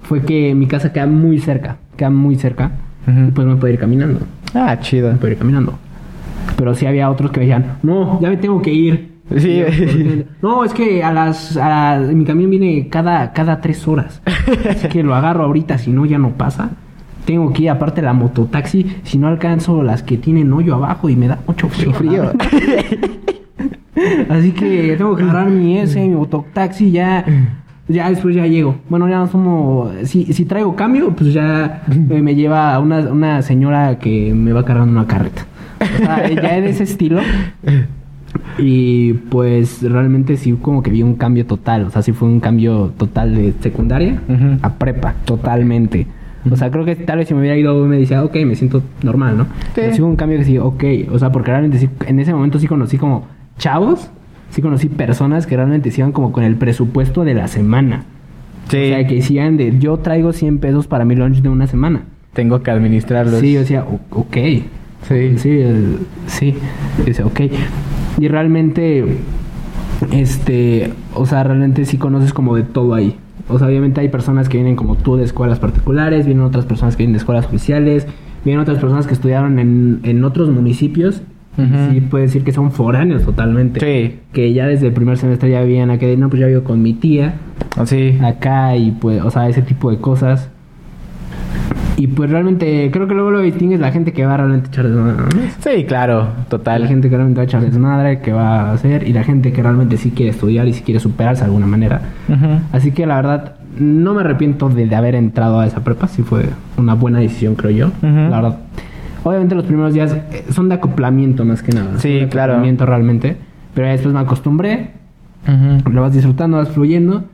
fue que mi casa queda muy cerca. Queda muy cerca. Y pues me puedo ir caminando. Ah, chido. Me puedo ir caminando. Pero sí había otros que me decían, no, ya me tengo que ir. Sí. Yo. No, es que a las. A, mi camión viene cada, cada tres horas. Así que lo agarro ahorita, si no, ya no pasa. Tengo que ir aparte la mototaxi, si no alcanzo las que tienen hoyo abajo y me da mucho frío. Frío. Así que tengo que agarrar mi S, mi mototaxi, ya. Ya después ya llego. Bueno, ya no somos. Si, si traigo cambio, pues ya eh, me lleva a una, una señora que me va cargando una carreta. O sea, ya de ese estilo. Y pues realmente sí como que vi un cambio total. O sea, sí fue un cambio total de secundaria a prepa. Totalmente. O sea, creo que tal vez si me hubiera ido me decía, ok, me siento normal, ¿no? Pero sí hubo un cambio que sí, ok. O sea, porque realmente sí, en ese momento sí conocí como chavos, sí conocí personas que realmente se iban como con el presupuesto de la semana. Sí. O sea, que decían de, yo traigo 100 pesos para mi lunch de una semana. Tengo que administrarlos. Sí, "O- ok. Sí. Sí, el- sí. Yo decía, ok. Y realmente, este, o sea, realmente sí conoces como de todo ahí. O sea, obviamente hay personas que vienen como tú de escuelas particulares, vienen otras personas que vienen de escuelas oficiales, vienen otras personas que estudiaron en, en otros municipios. Sí, puede decir que son foráneos totalmente. Sí. Que ya desde el primer semestre ya vivían acá, de, no, pues ya vivo con mi tía Ah, Sí. acá y pues, o sea, ese tipo de cosas. Y pues realmente creo que luego lo distingues la gente que va a realmente echar desmadre. ¿no? Sí, claro, total. La gente que realmente va a echar desmadre, que va a hacer, y la gente que realmente sí quiere estudiar y sí quiere superarse de alguna manera. Así que la verdad, no me arrepiento de, de haber entrado a esa prepa, sí fue una buena decisión, creo yo. La verdad. Obviamente los primeros días eh, son de acoplamiento más que nada. Sí, de claro. Acoplamiento realmente. Pero ya después me acostumbré, Ujú. lo vas disfrutando, vas fluyendo.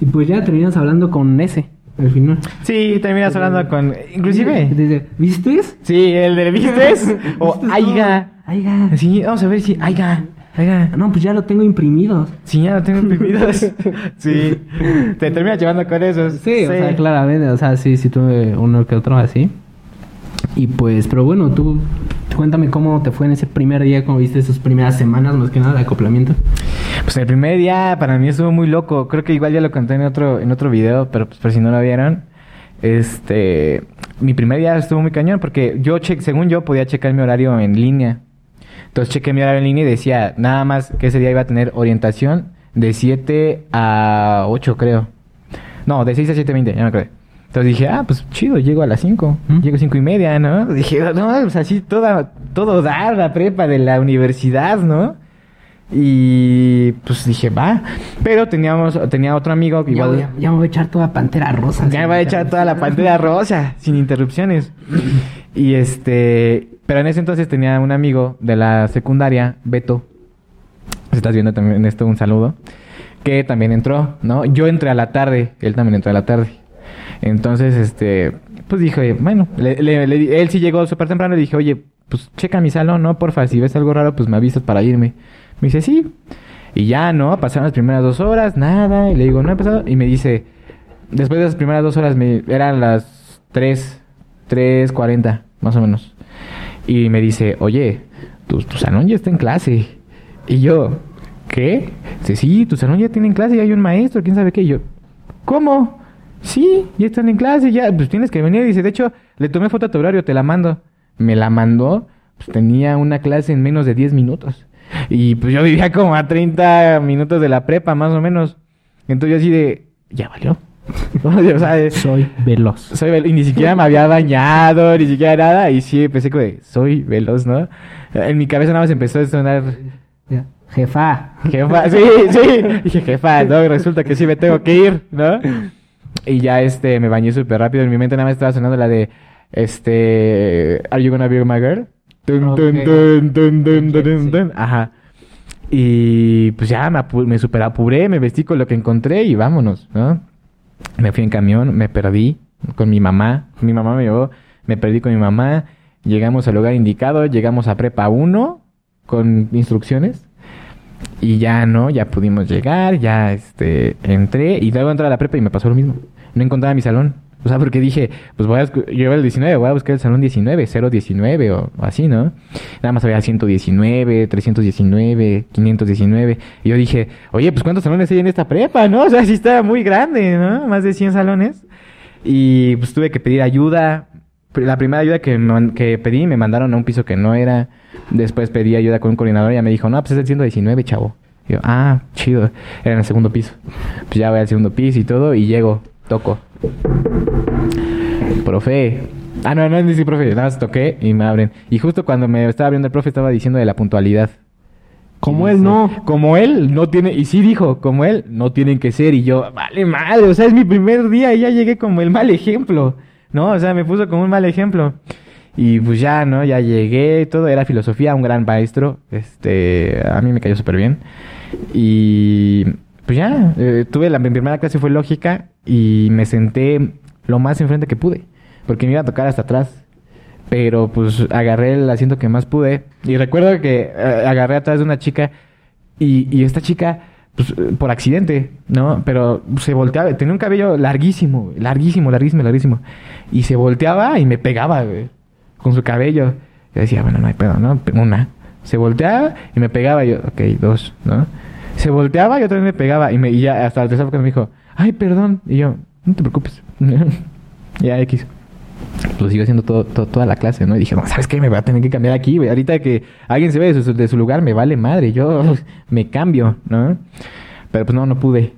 Y pues ya terminas hablando con ese al final. Sí, terminas hablando con... Inclusive... Dice, ¿Viste? Sí, el de ¿vistes? o ¿Vistes? aiga. Aiga. Sí, vamos a ver si... Aiga. Aiga. No, pues ya lo tengo imprimido. Sí, ya lo tengo imprimidos. sí. Te terminas llevando con esos. Sí, o sea, claramente, o sea, sí, sí tuve uno que otro así. Y pues, pero bueno, tú cuéntame cómo te fue en ese primer día, cómo viste esas primeras semanas, más que nada, de acoplamiento. Pues el primer día para mí estuvo muy loco. Creo que igual ya lo conté en otro, en otro video, pero pues por si no lo vieron. Este, mi primer día estuvo muy cañón porque yo, che según yo, podía checar mi horario en línea. Entonces chequé mi horario en línea y decía nada más que ese día iba a tener orientación de 7 a 8, creo. No, de 6 a 7.20, ya me acordé. Entonces dije, ah, pues chido, llego a las 5. ¿Mm? Llego a 5 y media, ¿no? Dije, no, pues así toda, todo da la prepa de la universidad, ¿no? Y pues dije, va. Pero teníamos, tenía otro amigo que igual... voy ya me voy a echar toda pantera rosa. Ya me va a echar toda la pantalla rosa, sin interrupciones. Y este, pero en ese entonces tenía un amigo de la secundaria, Beto. Si estás viendo también esto, un saludo. Que también entró, ¿no? Yo entré a la tarde, él también entró a la tarde. Entonces, este, pues dije, bueno, le- le- él sí llegó súper temprano y dije, oye, pues checa mi salón, ¿no? Porfa, si ves algo raro, pues me avisas para irme. Me dice, sí. Y ya, ¿no? Pasaron las primeras dos horas, nada. Y le digo, no ha pasado. Y me dice, después de las primeras dos horas, eran las 3, 3.40, más o menos. Y me dice, oye, tu, tu salón ya está en clase. Y yo, ¿qué? Dice, sí, tu salón ya tiene en clase, ya hay un maestro, quién sabe qué. Y yo, ¿cómo? Sí, ya están en clase, ya, pues tienes que venir. Dice, de hecho, le tomé foto a tu horario, te la mando. Me la mandó, pues tenía una clase en menos de 10 minutos. Y pues yo vivía como a 30 minutos de la prepa, más o menos. Entonces yo así de, ya valió. o sea, Soy veloz. soy vel- y ni siquiera me había bañado, ni siquiera nada. Y sí, empecé como de, soy veloz, ¿no? En mi cabeza nada más empezó a sonar. Jefa. jefa, sí, sí. Dije, jefa, no, resulta que sí me tengo que ir, ¿no? Y ya este, me bañé súper rápido. En mi mente nada más estaba sonando la de, este, Are you gonna be my girl? Tun, tun, Ok. tun, tun, tun, Ok, tun, sí. tun. Ajá. Y pues ya me, apu- me super apuré, me vestí con lo que encontré y vámonos, ¿no? Me fui en camión, me perdí con mi mamá. Mi mamá me llevó, me perdí con mi mamá. Llegamos al lugar indicado, llegamos a prepa 1 con instrucciones. Y ya no, ya pudimos llegar, ya este entré y luego entré a la prepa y me pasó lo mismo. No encontraba mi salón. O sea, porque dije, pues voy a yo iba al 19, voy a buscar el salón 19, 019 o, o así, ¿no? Nada más había 119, 319, 519. Y yo dije, oye, pues ¿cuántos salones hay en esta prepa, no? O sea, sí está muy grande, ¿no? Más de 100 salones. Y pues tuve que pedir ayuda. La primera ayuda que, me que pedí me mandaron a un piso que no era. Después pedí ayuda con un coordinador y ya me dijo, no, pues es el 119, chavo. Y yo, ah, chido. Era en el segundo piso. Pues ya voy al segundo piso y todo y llego, toco. Profe. Ah, no, no es ni profe. Nada más toqué y me abren. Y justo cuando me estaba abriendo el profe estaba diciendo de la puntualidad. Como él no. Como él no tiene, y sí dijo, como él no tienen que ser. Y yo, vale madre, o sea, es mi primer día y ya llegué como el mal ejemplo, ¿no? O sea, me puso como un mal ejemplo. Y pues ya, ¿no? Ya llegué, todo era filosofía, un gran maestro. Este, a mí me cayó súper bien. Y pues ya, eh, tuve la mi primera clase fue lógica y me senté lo más enfrente que pude. porque me iba a tocar hasta atrás. Pero pues agarré el asiento que más pude. Y recuerdo que eh, agarré atrás de una chica y, y esta chica, pues eh, por accidente, ¿no? Pero se volteaba, tenía un cabello larguísimo, larguísimo, larguísimo, larguísimo. Y se volteaba y me pegaba, güey, con su cabello. Y decía, bueno, no hay pedo, ¿no? Una. Se volteaba y me pegaba. Yo, ok, dos, ¿no? Se volteaba y otra vez me pegaba. Y, me, y ya hasta el tercer que me dijo, ay, perdón. Y yo, no te preocupes. ya, X. Lo sigo haciendo todo, todo- toda la clase, ¿no? Y dije, no, ¿sabes qué? Me voy a tener que cambiar aquí, güey. Ahorita que alguien se ve de su, de su lugar, me vale madre. Yo me cambio, ¿no? Pero pues no, no pude.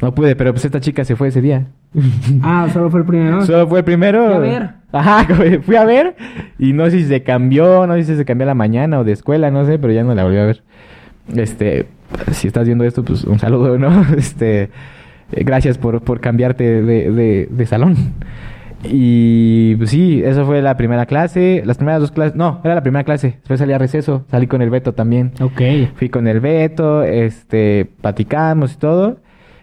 No pude, pero pues esta chica se fue ese día. Ah, solo fue el primero. Solo fue el primero. Fui a ver. Ajá, güey, fui a ver. Y no sé si se cambió, no sé si se cambió a la mañana o de escuela, no sé, pero ya no la volví a ver. Este, si estás viendo esto, pues un saludo, ¿no? Este, eh, gracias por, por cambiarte de, de, de salón. Y pues sí, eso fue la primera clase. Las primeras dos clases, no, era la primera clase. Después salí a receso, salí con el Beto también. Ok. Fui con el Beto, este, platicamos y todo.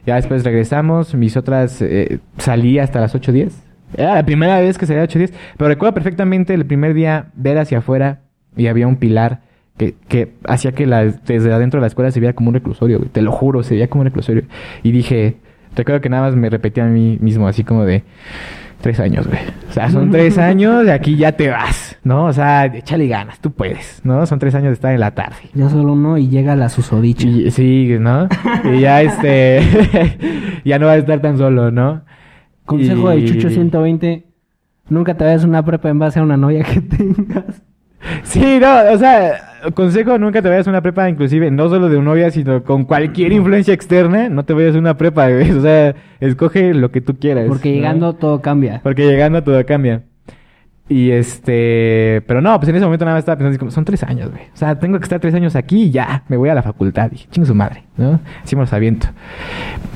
Ya después regresamos. Mis otras, eh, salí hasta las 8.10. Era la primera vez que salí a las 8.10. Pero recuerdo perfectamente el primer día ver hacia afuera y había un pilar que, que hacía que la, desde adentro de la escuela se veía como un reclusorio, güey. Te lo juro, se veía como un reclusorio. Y dije, recuerdo que nada más me repetía a mí mismo así como de... Tres años, güey. O sea, son tres años de aquí ya te vas, ¿no? O sea, échale ganas, tú puedes, ¿no? Son tres años de estar en la tarde. Ya solo uno y llega la susodicha. Y- sí, ¿no? Y ya este... ya no vas a estar tan solo, ¿no? Consejo Y- de Chucho 120. Nunca te vayas una prepa en base a una novia que tengas. Sí, no, o sea, consejo, nunca te vayas a una prepa, inclusive, no solo de un novia, sino con cualquier influencia externa, no te vayas a una prepa, güey. O sea, escoge lo que tú quieras. Porque ¿no? llegando todo cambia. Porque llegando todo cambia. Y este... Pero no, pues en ese momento nada más estaba pensando así como, son tres años, güey. O sea, tengo que estar tres años aquí y ya, me voy a la facultad. Dije, ching su madre, ¿no? Así me los aviento.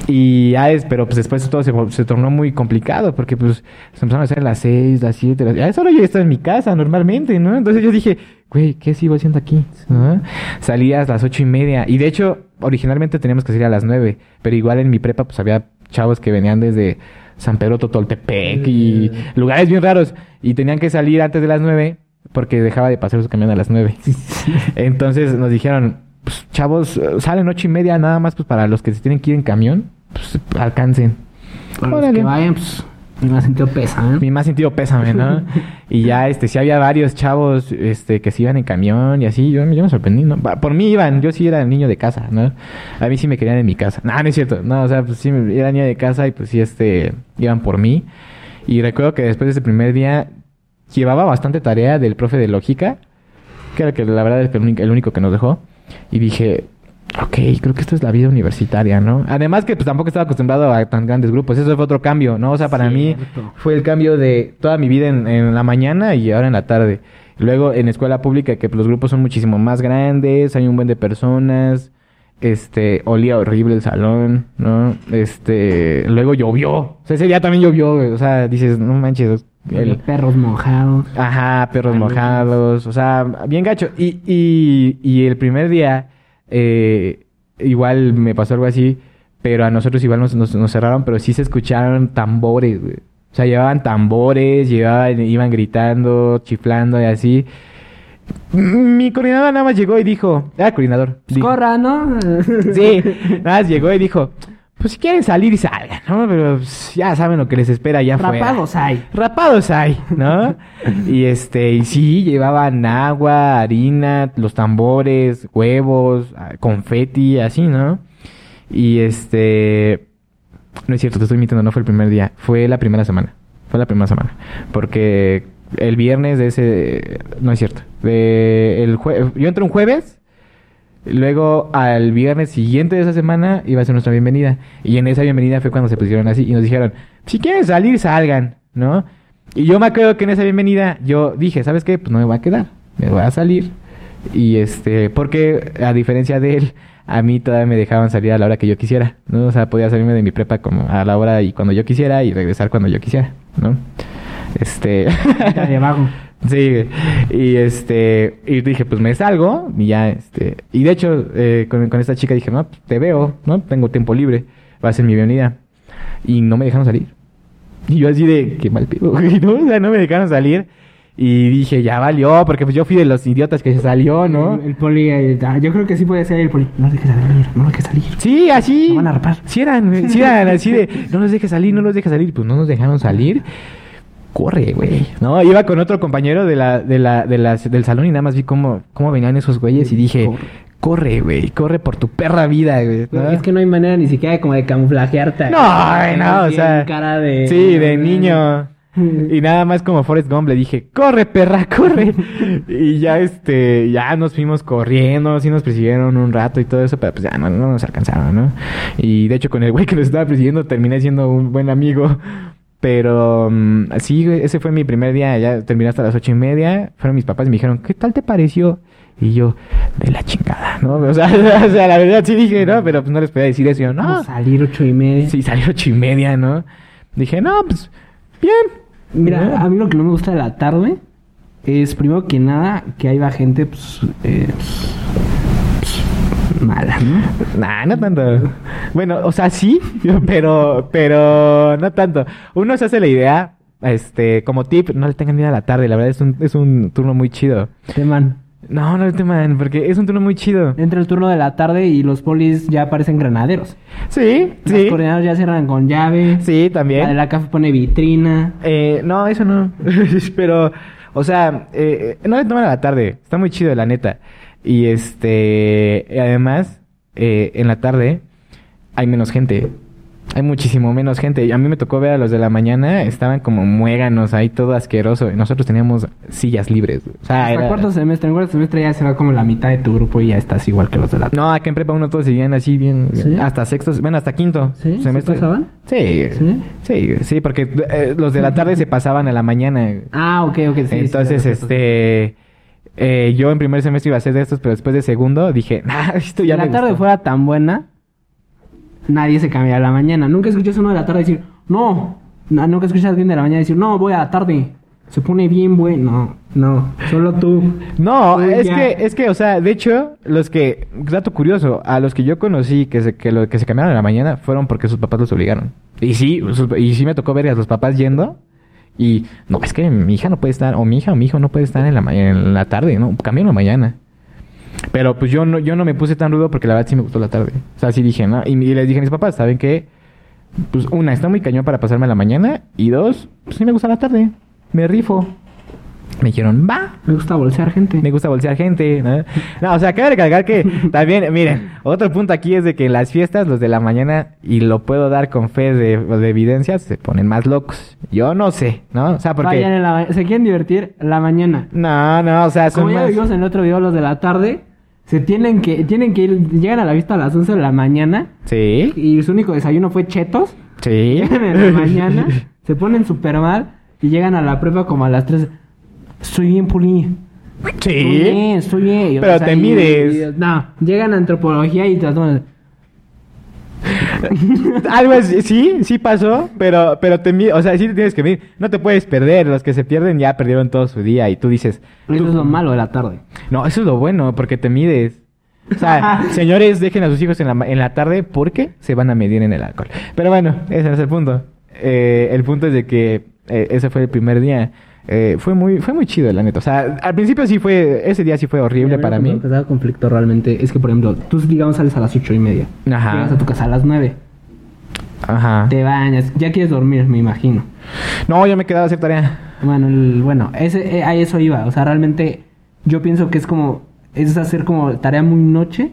Y ya es, pero pues después todo se, se tornó muy complicado porque pues se empezaron a hacer las seis, las siete, las... Ya solo yo estaba en mi casa normalmente, ¿no? Entonces yo dije, güey, ¿qué sigo haciendo aquí? ¿No? Salías a las ocho y media. Y de hecho, originalmente teníamos que salir a las nueve. Pero igual en mi prepa pues había chavos que venían desde San Pedro Totoltepec y lugares bien raros. Y tenían que salir antes de las nueve porque dejaba de pasar su camión a las nueve. Entonces nos dijeron, pues, chavos, eh, salen ocho y media nada más pues para los que se tienen que ir en camión, pues alcancen. Para los que vayan, pues, mi más sentido pesa, ¿eh? Mi más sentido pésame, ¿no? y ya, este, sí había varios chavos, este, que se iban en camión y así. Yo, yo me sorprendí, ¿no? Por mí iban, yo sí era el niño de casa, ¿no? A mí sí me querían en mi casa. No, no es cierto. No, o sea, pues sí, era niño de casa y pues sí, este, iban por mí. Y recuerdo que después de ese primer día llevaba bastante tarea del profe de lógica, que era el que la verdad es que el único, el único que nos dejó. Y dije, ok, creo que esto es la vida universitaria, ¿no? Además que pues tampoco estaba acostumbrado a tan grandes grupos. Eso fue otro cambio, ¿no? O sea, para mí Cierto. fue el cambio de toda mi vida en, en la mañana y ahora en la tarde. Luego en escuela pública que pues, los grupos son muchísimo más grandes, hay un buen de personas. Este, olía horrible el salón, ¿no? Este, luego llovió. O sea, ese día también llovió. O sea, dices, no manches. el- Perros mojados. Ajá, perros Ay, mojados, o sea, bien gacho. Y, y, y el primer día, eh, igual me pasó algo así, pero a nosotros igual nos, nos, nos cerraron, pero sí se escucharon tambores, güey. O sea, llevaban tambores, llevaban, iban gritando, chiflando y así. Mi coordinador nada más llegó y dijo, ah, coordinador. Pues dijo- corra, ¿no? Sí, nada más llegó y dijo, pues si quieren salir y salgan, ¿no? Pero pues, ya saben lo que les espera allá. Rapados hay. Rapados hay, ¿no? y este, y sí, llevaban agua, harina, los tambores, huevos, ah, confeti, así, ¿no? Y este, no es cierto, te estoy mintiendo, no fue el primer día, fue la primera semana, fue la primera semana, porque el viernes de ese, no es cierto, de el jue- yo entré un jueves, Luego, al viernes siguiente de esa semana, iba a ser nuestra bienvenida. Y en esa bienvenida fue cuando se pusieron así y nos dijeron, si quieren salir, salgan, ¿no? Y yo me acuerdo que en esa bienvenida yo dije, ¿sabes qué? Pues no me voy a quedar, me voy a salir. Y este, porque a diferencia de él, a mí todavía me dejaban salir a la hora que yo quisiera, ¿no? O sea, podía salirme de mi prepa como a la hora y cuando yo quisiera y regresar cuando yo quisiera, ¿no? Este... De. Sí, y este, y dije, pues me salgo, y ya, este, y de hecho, eh, con, con esta chica dije, no, pues, te veo, ¿no? Tengo tiempo libre, va a ser mi bienvenida. Y no me dejaron salir. Y yo así de, qué mal güey, ¿no? O sea, no me dejaron salir. Y dije, ya valió, porque pues yo fui de los idiotas que se salió, ¿no? El, el poli, ah, yo creo que sí puede ser el poli. No dejes salir, no dejes salir. Sí, así. Lo van a rapar. Sí eran, sí eran así de, no nos dejes salir, no nos dejes salir. Pues no nos dejaron salir. Corre, güey. No, iba con otro compañero de la, de la, de las, del salón y nada más vi cómo, cómo venían esos güeyes y dije, Corre. güey, corre por tu perra vida, güey. ¿no? Es que no hay manera ni siquiera como de camuflajearte. No, ay, no, o Así sea. cara de... Sí, de niño. Y nada más como Forrest Gump le dije, corre perra, corre. y ya este, ya nos fuimos corriendo, sí nos persiguieron un rato y todo eso, pero pues ya no, no nos alcanzaron, ¿no? Y de hecho con el güey que nos estaba persiguiendo terminé siendo un buen amigo. Pero mm, sí, güey, ese fue mi primer día, ya terminé hasta las ocho y media. Fueron mis papás y me dijeron, ¿qué tal te pareció? Y yo, de la chingada, ¿no? O sea, o sea, la verdad sí dije, ¿no? Pero pues no les podía decir eso. Yo, no, Vamos a salir ocho y media. Sí, salió ocho y media, ¿no? Dije, no, pues, bien. Mira, a mí lo que no me gusta de la tarde es, primero que nada, que haya gente, pues, eh, pues, pues, mala, ¿no? Nah, no tanto. Bueno, o sea, sí, pero, pero no tanto. Uno se hace la idea, este, como tip, no le tengan miedo a la tarde, la verdad es un, es un turno muy chido. Teman. No, no le teman, porque es un turno muy chido. Entra el turno de la tarde y los polis ya parecen granaderos. Sí, Los sí. coordinadores ya cierran con llave. Sí, La de también. la café pone vitrina. Eh, no, eso no. Pero, o sea, eh, no le toman a la tarde. Está muy chido, la neta. Y este, además, eh, en la tarde hay menos gente. Hay muchísimo menos gente. A mí me tocó ver a los de la mañana, estaban como muéganos ahí, todo asqueroso. Y nosotros teníamos sillas libres. O sea, Hasta era- cuarto semestre. En cuarto semestre ya se va como la mitad de tu grupo y ya estás igual que los de la No, acá en prepa uno todos seguían así bien. ¿Sí? Hasta sexto, bueno, hasta quinto ¿Sí? ¿Sí semestre. pasaban? Sí, ¿Sí? sí, sí, porque eh, los de la tarde se pasaban a la mañana. Ah, ok, ok. sí, Entonces, sí, este, eh, yo en primer semestre iba a ser de estos, pero después de segundo dije, nah, esto Si ya la me tarde gustó". fuera tan buena, nadie se cambia a la mañana. Nunca escuchas uno de la tarde decir, no. Nunca escuchas a alguien de la mañana decir, no, voy a la tarde. Se pone bien bueno. No, no. Solo tú. No, Uy, es ya. que, es que, o sea, de hecho, los que, dato curioso, a los que yo conocí que se, que, lo, que se cambiaron a la mañana fueron porque sus papás los obligaron. Y sí, sus- y sí me tocó ver a los papás yendo. Y no, es que mi hija no puede estar, o mi hija o mi hijo no puede estar en la, en la tarde, ¿no? Cambiaron a mañana. Pero pues yo no, yo no me puse tan rudo porque la verdad sí me gustó la tarde. O sea, sí dije, ¿no? Y, y les dije a mis papás, ¿saben qué? Pues una, está muy cañón para pasarme la mañana. Y dos, pues sí me gusta la tarde. Me rifo. Me dijeron, va. Me gusta bolsear gente. Me gusta bolsear gente, ¿no? No, o sea, cabe recalcar que también, miren, otro punto aquí es de que en las fiestas, los de la mañana, y lo puedo dar con fe de, de evidencias, se ponen más locos. Yo no sé, ¿no? O sea, porque... en la se quieren divertir la mañana. No, no, o sea, son Como ya más... vimos en el otro video, los de la tarde, se tienen que, tienen que ir, llegan a la vista a las 11 de la mañana Sí, y su único desayuno fue chetos. sí. Llegan en la mañana, se ponen súper mal y llegan a la prepa como a las 3. Estoy bien, Puli. Estoy Sí. bien, estoy bien. Pero te mides. no, llegan a antropología y te toman. Algo así, sí, sí pasó, pero, pero te o sea, sí te tienes que medir. No te puedes perder. Los que se pierden ya perdieron todo su día y tú dices, Eso es lo malo de la tarde. no, eso es lo bueno, porque te mides. O sea, señores, dejen a sus hijos en la, en la tarde porque se van a medir en el alcohol. Pero bueno, ese no es el punto. Eh, el punto es de que eh, ese fue el primer día. Eh, fue muy fue muy chido, la neta. O sea, al principio sí fue, ese día sí fue horrible para mí. Lo que da conflicto realmente es que, por ejemplo, tú digamos sales a las 8 y media. Ajá. Llegas a tu casa a las 9. Ajá. Te bañas. Ya quieres dormir, me imagino. No, yo me quedaba a hacer tarea. Bueno, el- bueno, ese, eh, a eso iba. O sea, realmente yo pienso que es como, es hacer como tarea muy noche.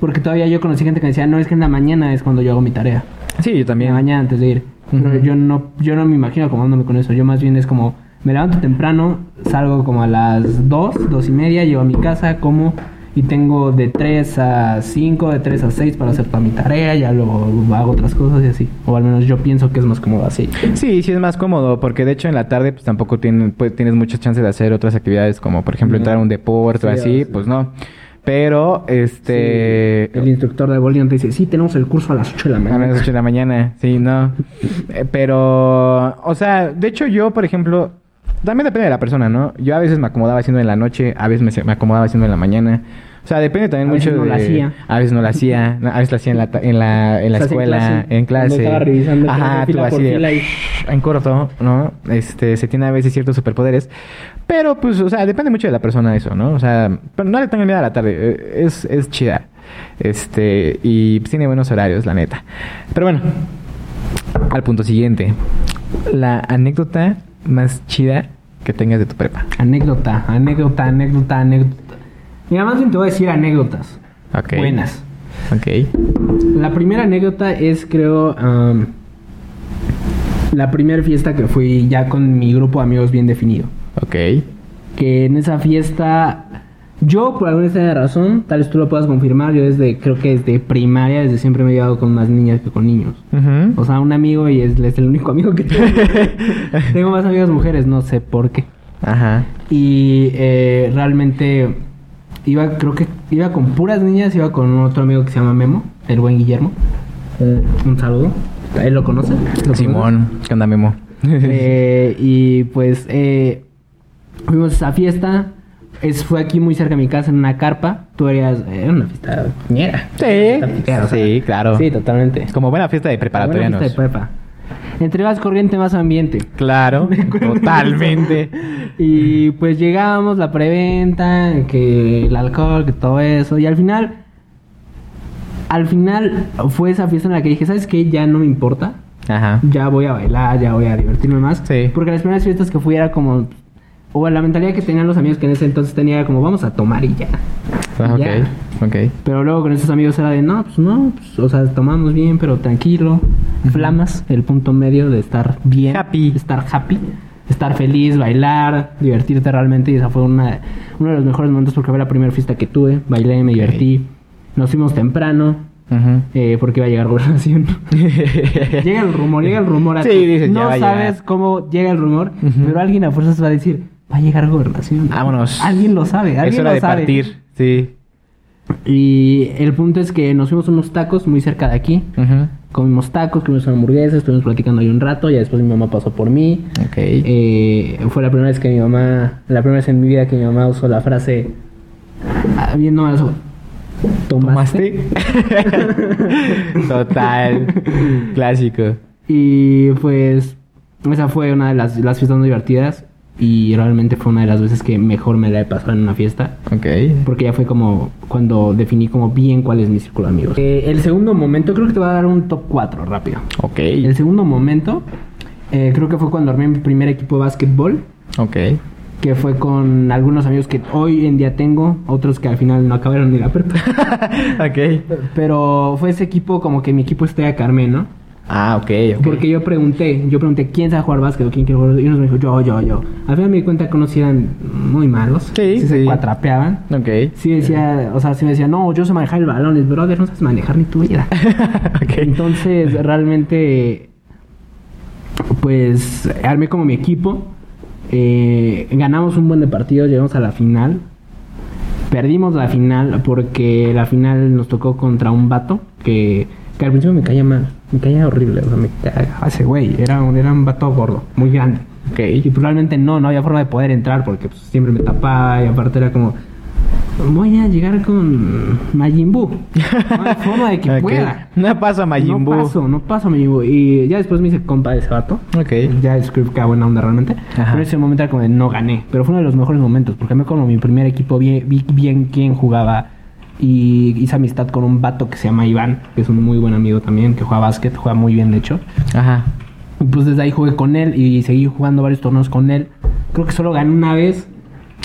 Porque todavía yo conocí gente que decía, no, es que en la mañana es cuando yo hago mi tarea. Sí, yo En la también. mañana antes de ir. Pero yo no, yo no me imagino acomodándome con eso. Yo más bien es como, me levanto temprano, salgo como a las 2, 2 y media, llego a mi casa, como y tengo de 3 a 5, de 3 a 6 para hacer toda mi tarea, ya luego hago otras cosas y así. O al menos yo pienso que es más cómodo así. Sí, sí es más cómodo, porque de hecho en la tarde pues tampoco tienen, pues, tienes muchas chances de hacer otras actividades como por ejemplo entrar a un deporte o Sí, así, sí. pues no. Pero, este... Sí, el instructor de bowling te dice, sí, tenemos el curso a las 8 de la A mañana. las 8 de la mañana, sí, no. Pero, o sea, de hecho yo, por ejemplo, también depende de la persona, ¿no? Yo a veces me acomodaba haciendo en la noche, a veces me, me acomodaba haciendo en la mañana. O sea, depende también A veces mucho no la de... hacía. A veces no la hacía. A veces la hacía en la, en la, en la O sea, en escuela, clase, en clase. revisando Ajá, tú así de- y- En corto, ¿no? Este, se tiene a veces ciertos superpoderes. Pero, pues, o sea, depende mucho de la persona eso, ¿no? O sea, pero no le tengan miedo a la tarde. eh, Es, es chida. Este, y pues, tiene buenos horarios, la neta. Pero bueno, al punto siguiente. La anécdota más chida que tengas de tu prepa. Anécdota, anécdota, anécdota, anécdota. Mira, más bien te voy a decir anécdotas. Ok. Buenas. Ok. La primera anécdota es, creo, la primera fiesta que fui ya con mi grupo de amigos bien definido. Ok. Que en esa fiesta, yo por alguna extraña razón, tal vez tú lo puedas confirmar, yo desde, creo que desde primaria, desde siempre me he llevado con más niñas que con niños. Ujú. O sea, un amigo y es, es el único amigo que tengo. tengo más amigas mujeres, no sé por qué. Ajá. Y eh, realmente iba, creo que iba con puras niñas, iba con otro amigo que se llama Memo, el buen Guillermo. Eh, un saludo. ¿Él lo conoce? ¿Lo conoce? Simón, ¿qué onda, Memo? Eh, y pues eh, fuimos a esa fiesta. Es, fue aquí muy cerca de mi casa, en una carpa. Tú eras... Era una fiesta ñera. Sí, Fiesta pitera, o sea, sí, claro. Sí, totalmente. Como buena fiesta de Buena preparatorianos. fiesta de prepa. Entre más corriente, más ambiente. Claro, totalmente. Y pues llegábamos, la preventa, que el alcohol, que todo eso. Y al final, al final fue esa fiesta en la que dije, ¿sabes qué? Ya no me importa. Ajá. Ya voy a bailar, ya voy a divertirme más. Sí. Porque las primeras fiestas que fui era como... O la mentalidad que tenían los amigos que en ese entonces tenía como, vamos a tomar y ya. Ah, ok, ok. Pero luego con esos amigos era de, no, pues no, pues, o sea, tomamos bien, pero tranquilo. Flamas, el punto medio de estar bien. Happy. Estar happy. Estar feliz, bailar, divertirte realmente. Y esa fue una, uno de los mejores momentos porque fue la primera fiesta que tuve. Bailé, me divertí. Nos fuimos temprano. Eh, porque iba a llegar gobernación. llega el rumor, llega el rumor. Sí, dices, ya no sabes cómo llega el rumor, pero alguien a fuerzas va a decir, va a llegar gobernación. Vámonos. Alguien lo sabe, alguien Es hora lo de sabe. partir, sí. Y el punto es que nos fuimos unos tacos muy cerca de aquí. Comimos tacos, comimos hamburguesas, estuvimos platicando ahí un rato. Ya después mi mamá pasó por mí. Ok. Eh, fue la primera vez que mi mamá, la primera vez en mi vida que mi mamá usó la frase, ah, bien no, eso, ¿tomaste? ¿Tomaste? Total. Clásico. Y pues esa fue una de las, las fiestas más divertidas y realmente fue una de las veces que mejor me la he pasado en una fiesta. Ok. Porque ya fue como cuando definí como bien cuál es mi círculo de amigos. Eh, el segundo momento, creo que te voy a dar un top 4 rápido. Ok. El segundo momento, eh, creo que fue cuando armé mi primer equipo de básquetbol, Ok. que fue con algunos amigos que hoy en día tengo, otros que al final no acabaron ni la prepa. ok. Pero fue ese equipo como que mi equipo estrella Carmen, ¿no? Ah, ok, ok. Porque yo pregunté, yo pregunté quién sabe jugar básquet o quién quiere jugar. Y unos me dijo, yo, yo, yo. Al final me di cuenta que unos eran muy malos. Sí, se sí. cuatrapeaban. Ok. Sí decía, o sea, sí me decía, no, yo sé manejar el balón. Les, brother, no sabes manejar ni tu vida. ok. Entonces, realmente, pues, armé como mi equipo. Eh, ganamos un buen de partidos, llegamos a la final. Perdimos la final porque la final nos tocó contra un vato que, que al principio me caía mal. Me caía horrible, o sea, me cagaba ese güey. Era, un- era un vato gordo, muy grande. Ok. Y realmente no, no había forma de poder entrar porque pues, siempre me tapaba y aparte era como, voy a llegar con Majin Buu. No hay forma de que Ok. pueda. No paso a Majin Buu. No paso, no paso Majin Buu. Y ya después me hice compa de ese vato. Ok. Ya es que buena onda realmente. Ajá. Pero ese momento era como de no gané. Pero fue uno de los mejores momentos porque me como mi primer equipo vi, vi bien quién jugaba. Y hice amistad con un vato que se llama Iván, que es un muy buen amigo también, que juega básquet, juega muy bien de hecho. Ajá. Y pues desde ahí jugué con él y seguí jugando varios torneos con él. Creo que solo gané una vez,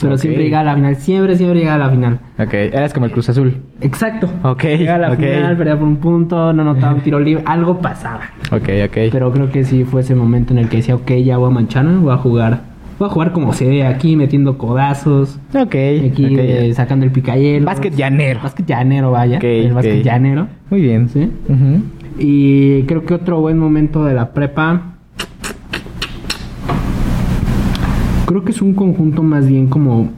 pero siempre llegaba a la final. Siempre, siempre llegaba a la final. Ok. Eras como el Cruz Azul. Exacto. Ok, Llegaba a la final, perdía por un punto, no notaba un tiro libre, algo pasaba. Ok, ok. Pero creo que sí fue ese momento en el que decía, ok, ya voy a mancharme, voy a jugar. Voy a jugar como se ve aquí, metiendo codazos, Ok. aquí eh, sacando el picayelo. Básquet llanero. Básquet llanero, vaya. Ok, el básquet ok. llanero. Muy bien. Sí. Y creo que otro buen momento de la prepa. Creo que es un conjunto más bien como.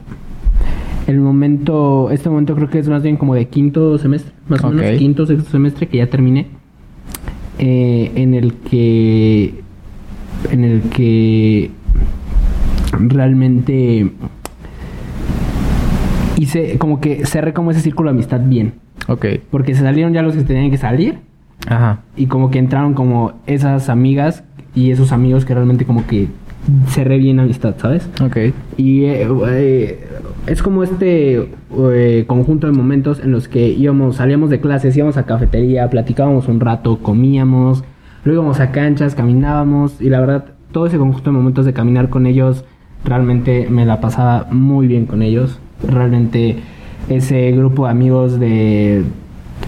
El momento. Este momento creo que es más bien como de quinto semestre. Más o menos. Quinto, sexto semestre que ya terminé. eh, en el que. En el que. Realmente. hice como que cerré como ese círculo de amistad bien. Ok. Porque se salieron ya los que tenían que salir Ajá. y como que entraron como esas amigas y esos amigos que realmente como que cerré bien amistad, ¿sabes? Ok. Y eh, eh, es como este eh, conjunto de momentos en los que íbamos, salíamos de clases, íbamos a cafetería, platicábamos un rato, comíamos, luego íbamos a canchas, caminábamos y la verdad todo ese conjunto de momentos de caminar con ellos realmente me la pasaba muy bien con ellos. Realmente ese grupo de amigos de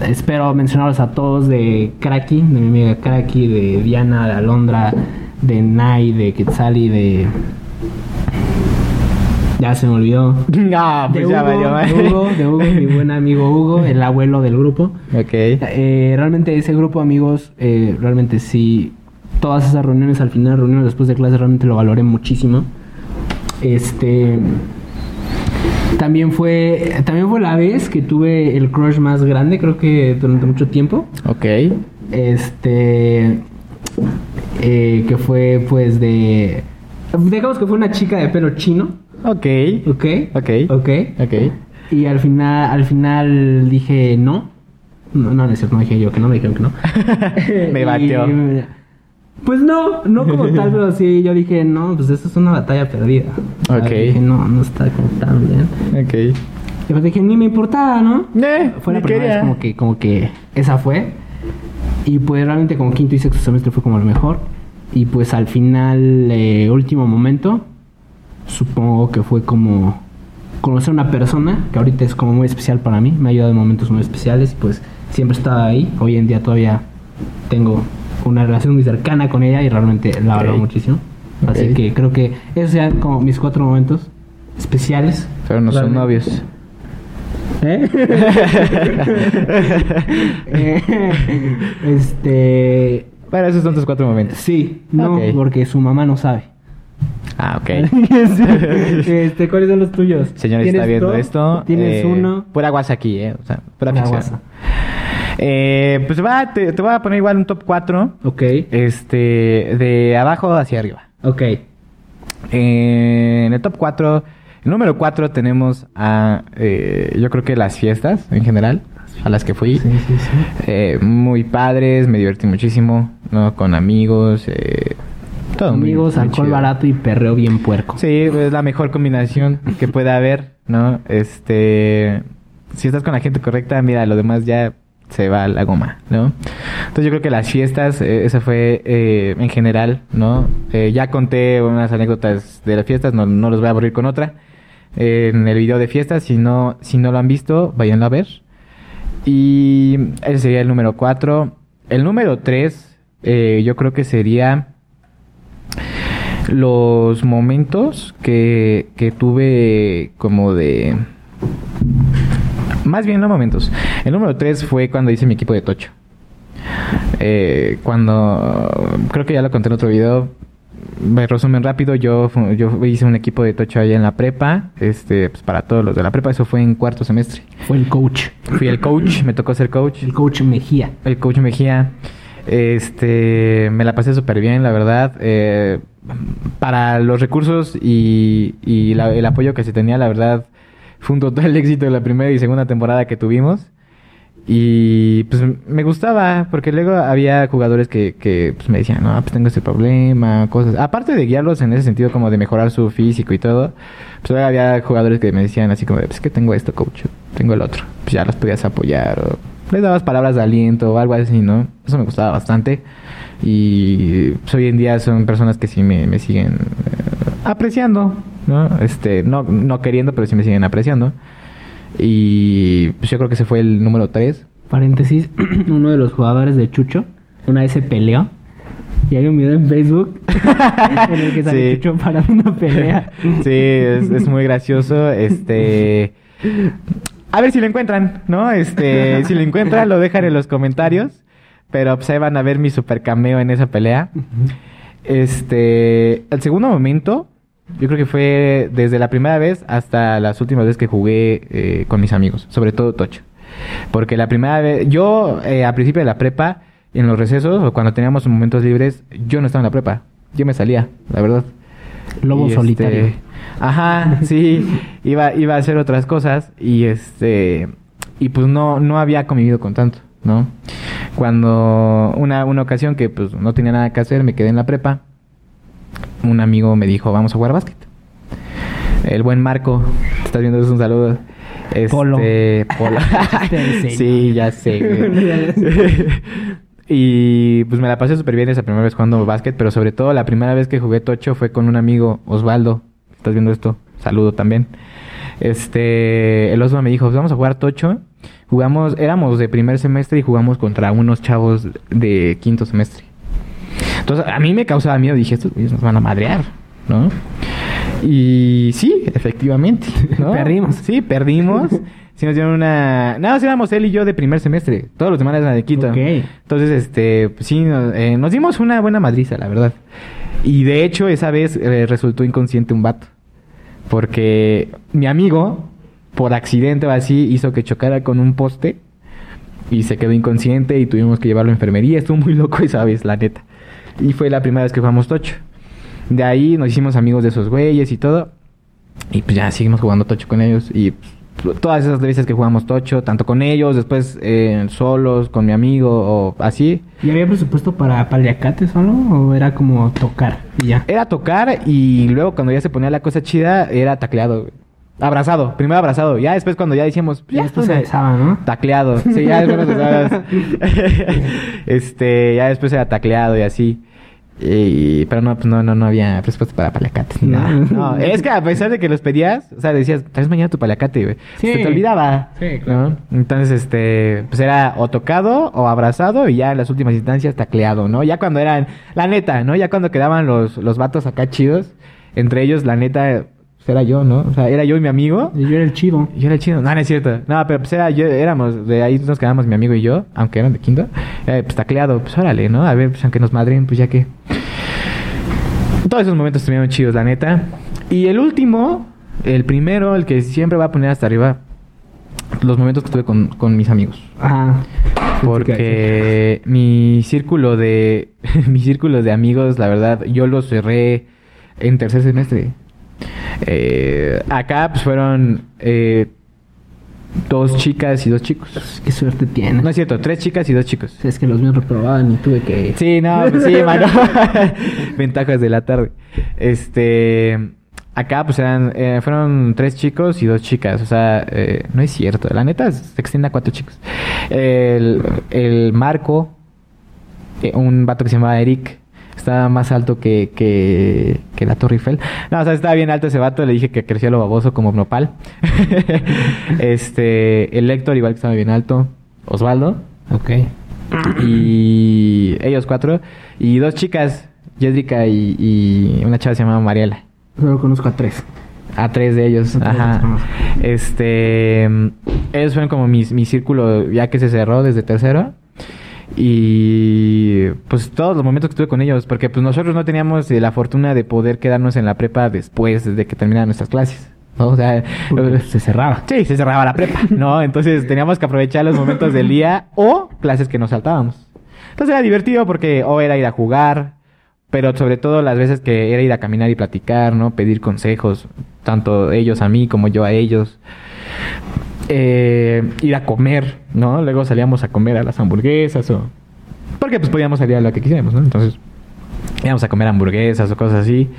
espero mencionarlos a todos de Kraki, de mi amiga Kraki, de Diana, de Alondra, de Nai, de Quetzali, de ya se me olvidó. Ah, De pues ya Hugo, valió. de Hugo, de Hugo, mi buen amigo Hugo, el abuelo del grupo. Ok. Eh, realmente ese grupo de amigos, eh, realmente sí, todas esas reuniones al final, reuniones después de clase, realmente lo valoré muchísimo. Este, también fue, también fue la vez que tuve el crush más grande, creo que durante mucho tiempo. Ok. Este, eh, que fue pues de, digamos que fue una chica de pelo chino, Ok. ¿ok? Ok. Ok. Ok. Y al final, al final dije no. No, no, no es cierto, no dije yo que no, me dijeron que no. Me batió. Y, pues no, no como tal, pero sí, yo dije, no, pues esto es una batalla perdida. Ok. Dije, no, no está como tan bien. Ok. Y pues dije, ni me importaba, ¿no? Eh, Fue la primera quería. vez como que, como que esa fue. Y pues realmente como quinto y sexto semestre fue como lo mejor. Y pues al final, eh, último momento, supongo que fue como conocer a una persona que ahorita es como muy especial para mí. Me ha ayudado en momentos muy especiales y pues siempre estaba ahí. Hoy en día todavía tengo una relación muy cercana con ella y realmente la valoro muchísimo. Así que creo que esos sean como mis cuatro momentos especiales. Pero no son novios. ¿Eh? Este. Bueno, esos son tus cuatro momentos. Sí, no, porque su mamá no sabe. Ah, ok. este, ¿cuáles son los tuyos? Señores, está ¿Tienes viendo esto. ¿Tienes eh, uno? Pura guasa aquí, ¿eh? O sea, pura Pura guasa. Eh, pues va, te, te voy a poner igual un top 4. Ok, Este, de abajo hacia arriba. ok. Eh, en el top 4, el número 4 tenemos a, eh, yo creo que las fiestas en general, a las que fui. Sí, sí, sí. Eh, muy padres, me divertí muchísimo, ¿no? Con amigos, eh, todo Amigos, muy alcohol barato y perreo bien puerco. Sí, es la mejor combinación que pueda haber, ¿no? Este, si estás con la gente correcta, mira, lo demás ya se va la goma, ¿no? Entonces yo creo que las fiestas, eh, esa fue eh, en general, ¿no? Eh, ya conté unas anécdotas de las fiestas, no, no los voy a aburrir con otra. eh, en el video de fiestas, si no, si no lo han visto, váyanlo a ver. Y ese sería el número 4. El número 3, yo creo que sería los momentos que, que tuve como de... Más bien no momentos. El número 3 fue cuando hice mi equipo de tocho. Eh, cuando... Creo que ya lo conté en otro video. Me resumen rápido. Yo, yo hice un equipo de tocho allá en la prepa. Este, pues para todos los de la prepa. Eso fue en cuarto semestre. Fue el coach. Fui el coach. me tocó ser coach. El coach Mejía. El coach Mejía. Este, me la pasé súper bien, la verdad. Eh, para los recursos y, y la- el apoyo que se tenía, la verdad, fue un total éxito la primera y segunda temporada que tuvimos. Y pues me gustaba, porque luego había jugadores que, que pues, me decían, no, pues tengo este problema, cosas. Aparte de guiarlos en ese sentido, como de mejorar su físico y todo, pues había jugadores que me decían así como, pues que tengo esto, coach, tengo el otro. Pues ya los podías apoyar o les dabas palabras de aliento o algo así, ¿no? Eso me gustaba bastante. Y pues, hoy en día son personas que sí me, me siguen eh, apreciando, ¿no? Este, no, no queriendo, pero sí me siguen apreciando. Y pues yo creo que ese fue el número 3. Paréntesis, uno de los jugadores de Chucho una vez se peleó. Y hay un video en Facebook en el que sale Sí. Chucho para una pelea. Sí, es, es muy gracioso. Este. A ver si lo encuentran, ¿no? Este, si lo encuentran, lo dejan en los comentarios. Pero pues ahí van a ver mi super cameo en esa pelea. Este. El segundo momento, yo creo que fue desde la primera vez hasta las últimas veces que jugué eh, con mis amigos, sobre todo Tocho. Porque la primera vez, yo eh, a principio de la prepa, en los recesos o cuando teníamos momentos libres, yo no estaba en la prepa. Yo me salía, la verdad. Lobo Y, este, solitario. Ajá, sí, iba, iba a hacer otras cosas y este, y pues no, no había convivido con tanto, ¿no? Cuando una, una ocasión que pues no tenía nada que hacer, me quedé en la prepa, un amigo me dijo, vamos a jugar básquet. El buen Marco, estás viendo, es un saludo. Este, Polo. Polo. Te sí, ya sé. y pues me la pasé súper bien esa primera vez jugando básquet, pero sobre todo la primera vez que jugué tocho fue con un amigo, Osvaldo. ¿Estás viendo esto? Saludo también. Este, el Osvaldo me dijo, "Pues vamos a jugar tocho. Jugamos, éramos de primer semestre y jugamos contra unos chavos de quinto semestre. Entonces, a mí me causaba miedo. Dije, estos güeyes nos van a madrear, ¿no? Y sí, efectivamente. ¿no? Perdimos. Sí, perdimos. Sí nos dieron una... Nada, más éramos él y yo de primer semestre. Todos los demás eran de quinto. Ok. Entonces, este, pues sí, nos, eh, nos dimos una buena madriza, la verdad. Y de hecho, esa vez eh, resultó inconsciente un vato. Porque mi amigo, por accidente o así, hizo que chocara con un poste y se quedó inconsciente y tuvimos que llevarlo a enfermería. Estuvo muy loco esa vez, la neta. Y fue la primera vez que jugamos tocho. De ahí nos hicimos amigos de esos güeyes y todo. Y pues ya seguimos jugando tocho con ellos. Y pues, todas esas veces que jugamos tocho, tanto con ellos, después eh, solos, con mi amigo o así. ¿Y había presupuesto para paliacate solo o era como tocar y ya? Era tocar y luego cuando ya se ponía la cosa chida, era tacleado. güey. Abrazado, primero abrazado. Ya después cuando ya decíamos, pues, Ya después se besaba, ¿no? Tacleado. Sí, ya después este, ya después era tacleado y así. Y, pero no, pues no, no, no había respuesta para paliacates ni No. nada. No, es que a pesar de que los pedías, o sea, decías, traes mañana tu paliacate, güey. Sí. Se te olvidaba. Sí, claro. ¿no? Entonces, este, pues era o tocado o abrazado y ya en las últimas instancias tacleado, ¿no? Ya cuando eran, la neta, ¿no? Ya cuando quedaban los, los vatos acá chidos, entre ellos, la neta, pues era yo, ¿no? O sea, era yo y mi amigo. Y Yo era el chido. Yo era el chido. No, no es cierto. No, pero pues era yo, éramos, de ahí nos quedamos mi amigo y yo, aunque eran de quinto. Eh, pues tacleado, pues órale, ¿no? A ver, pues aunque nos madren, pues ya que. Todos esos momentos estuvieron chidos, la neta. Y el último, el primero, el que siempre va a poner hasta arriba, los momentos que tuve con, con mis amigos. Ajá. Porque mi círculo de mi círculo de amigos, la verdad, yo los cerré en tercer semestre. Eh, acá pues fueron eh, dos chicas y dos chicos. Qué suerte tienes. No es cierto, tres chicas y dos chicos. Es que los míos reprobaban y tuve que... Sí, no, pues sí, mano. Ventajas de la tarde. Este. Acá, pues eran. eh, fueron tres chicos y dos chicas. O sea, eh, no es cierto. La neta se extiende a cuatro chicos. El, el Marco, eh, un vato que se llamaba Eric. Estaba más alto que, que, que la Torre Eiffel. No, o sea, estaba bien alto ese vato. Le dije que crecía lo baboso como nopal. este. El Héctor, igual que estaba bien alto. Osvaldo. Ok. Y ellos cuatro. Y dos chicas, Jedrica y, y una chava se llamaba Mariela. Solo conozco a tres. A tres de ellos. Tres Ajá. Este. Ellos fueron como mi, mi círculo ya que se cerró desde tercero. Y pues todos los momentos que estuve con ellos, porque pues nosotros no teníamos eh, la fortuna de poder quedarnos en la prepa después de que terminaran nuestras clases. ¿no? O sea, Porque se cerraba. Sí, se cerraba la prepa, ¿no? Entonces teníamos que aprovechar los momentos del día o clases que nos saltábamos. Entonces era divertido porque o era ir a jugar, pero sobre todo las veces que era ir a caminar y platicar, ¿no? Pedir consejos, tanto ellos a mí como yo a ellos. Eh, ir a comer, ¿no? Luego salíamos a comer a las hamburguesas o... Porque pues podíamos salir a lo que quisiéramos, ¿no? Entonces íbamos a comer hamburguesas o cosas así.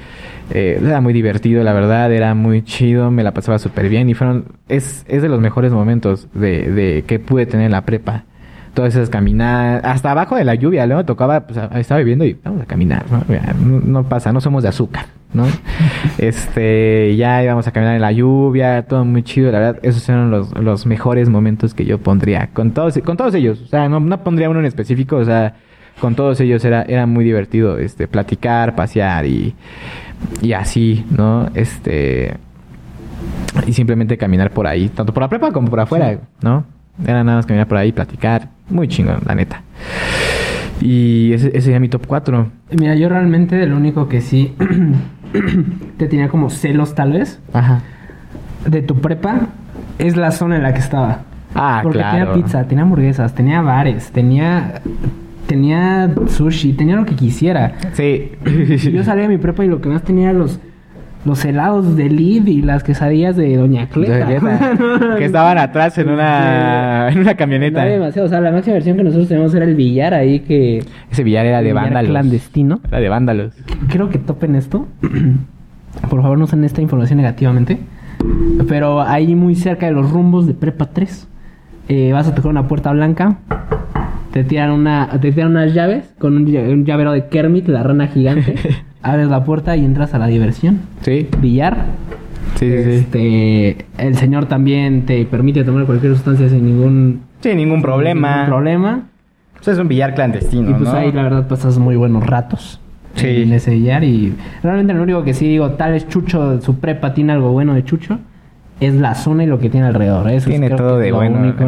Eh, era muy divertido, la verdad, era muy chido, me la pasaba súper bien y fueron, es, es de los mejores momentos de, de que pude tener en la prepa. Todas esas caminadas, hasta abajo de la lluvia, luego tocaba, pues estaba viviendo y vamos a caminar, no, no pasa, no somos de azúcar, ¿no? este, ya íbamos a caminar en la lluvia, todo muy chido, la verdad, esos eran los, los mejores momentos que yo pondría, con todos, con todos ellos, o sea, no, no pondría uno en específico, o sea, con todos ellos era, era muy divertido, este, platicar, pasear y, y así, ¿no? Este, y simplemente caminar por ahí, tanto por la prepa como por afuera, ¿no? Era nada más caminar por ahí, platicar, muy chingón, la neta. Y ese, ese sería mi top 4. Mira, yo realmente el único que sí te tenía como celos tal vez Ajá. de tu prepa es la zona en la que estaba. Ah, Porque claro. tenía pizza, tenía hamburguesas, tenía bares, tenía tenía sushi, tenía lo que quisiera. Sí. Yo salía de mi prepa y lo que más tenía los los helados de Lid y las quesadillas de Doña Cleta. Que estaban atrás en una, en una camioneta. No demasiado. O sea, la máxima versión que nosotros teníamos era el billar ahí que... Ese billar era de billar vándalos. clandestino. Era de vándalos. Creo que topen esto. Por favor, no usen esta información negativamente. Pero ahí muy cerca de los rumbos de Prepa 3. eh, vas a tocar una puerta blanca. Te tiran, una, te tiran unas llaves con un, un llavero de Kermit, la rana gigante. Abres la puerta y entras a la diversión. Sí, Billar. sí, sí. sí. Este, el señor también te permite tomar cualquier sustancia sin ningún, Sin ningún problema. ningún problema. Pues es un billar clandestino, Y pues ¿no? ahí la verdad pasas muy buenos ratos. Sí. En ese billar y realmente lo único que sí digo, tal vez Chucho, su prepa tiene algo bueno de Chucho, es la zona y lo que tiene alrededor. Eso Tiene creo todo que de lo bueno, único.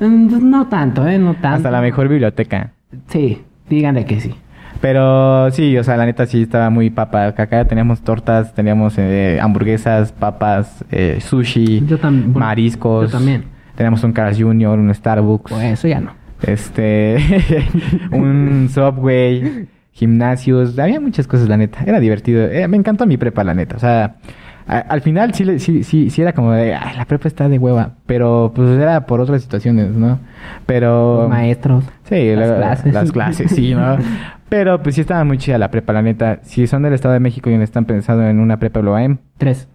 Mm, pues No tanto, ¿eh? No tanto. Hasta la mejor biblioteca. Sí, díganle que sí. Pero sí, o sea, la neta sí estaba muy papa. Acá teníamos tortas, teníamos eh, hamburguesas, papas, eh, sushi, Yo tam- bueno, mariscos. yo también. Teníamos un Carl's Jr., un Starbucks, Pues eso ya no. este, un Subway, gimnasios. Había muchas cosas, la neta. Era divertido. Eh, me encantó mi prepa, la neta. O sea, a- al final sí, sí, sí, sí era como de, "Ay, la prepa está de hueva. Pero pues era por otras situaciones, ¿no? Pero... Los maestros. Sí, Las la- clases. las clases, sí, ¿no? Pero pues sí estaba muy chida la prepa, la neta. Si son del Estado de México y no están pensando en una prepa Bloaem, Tres.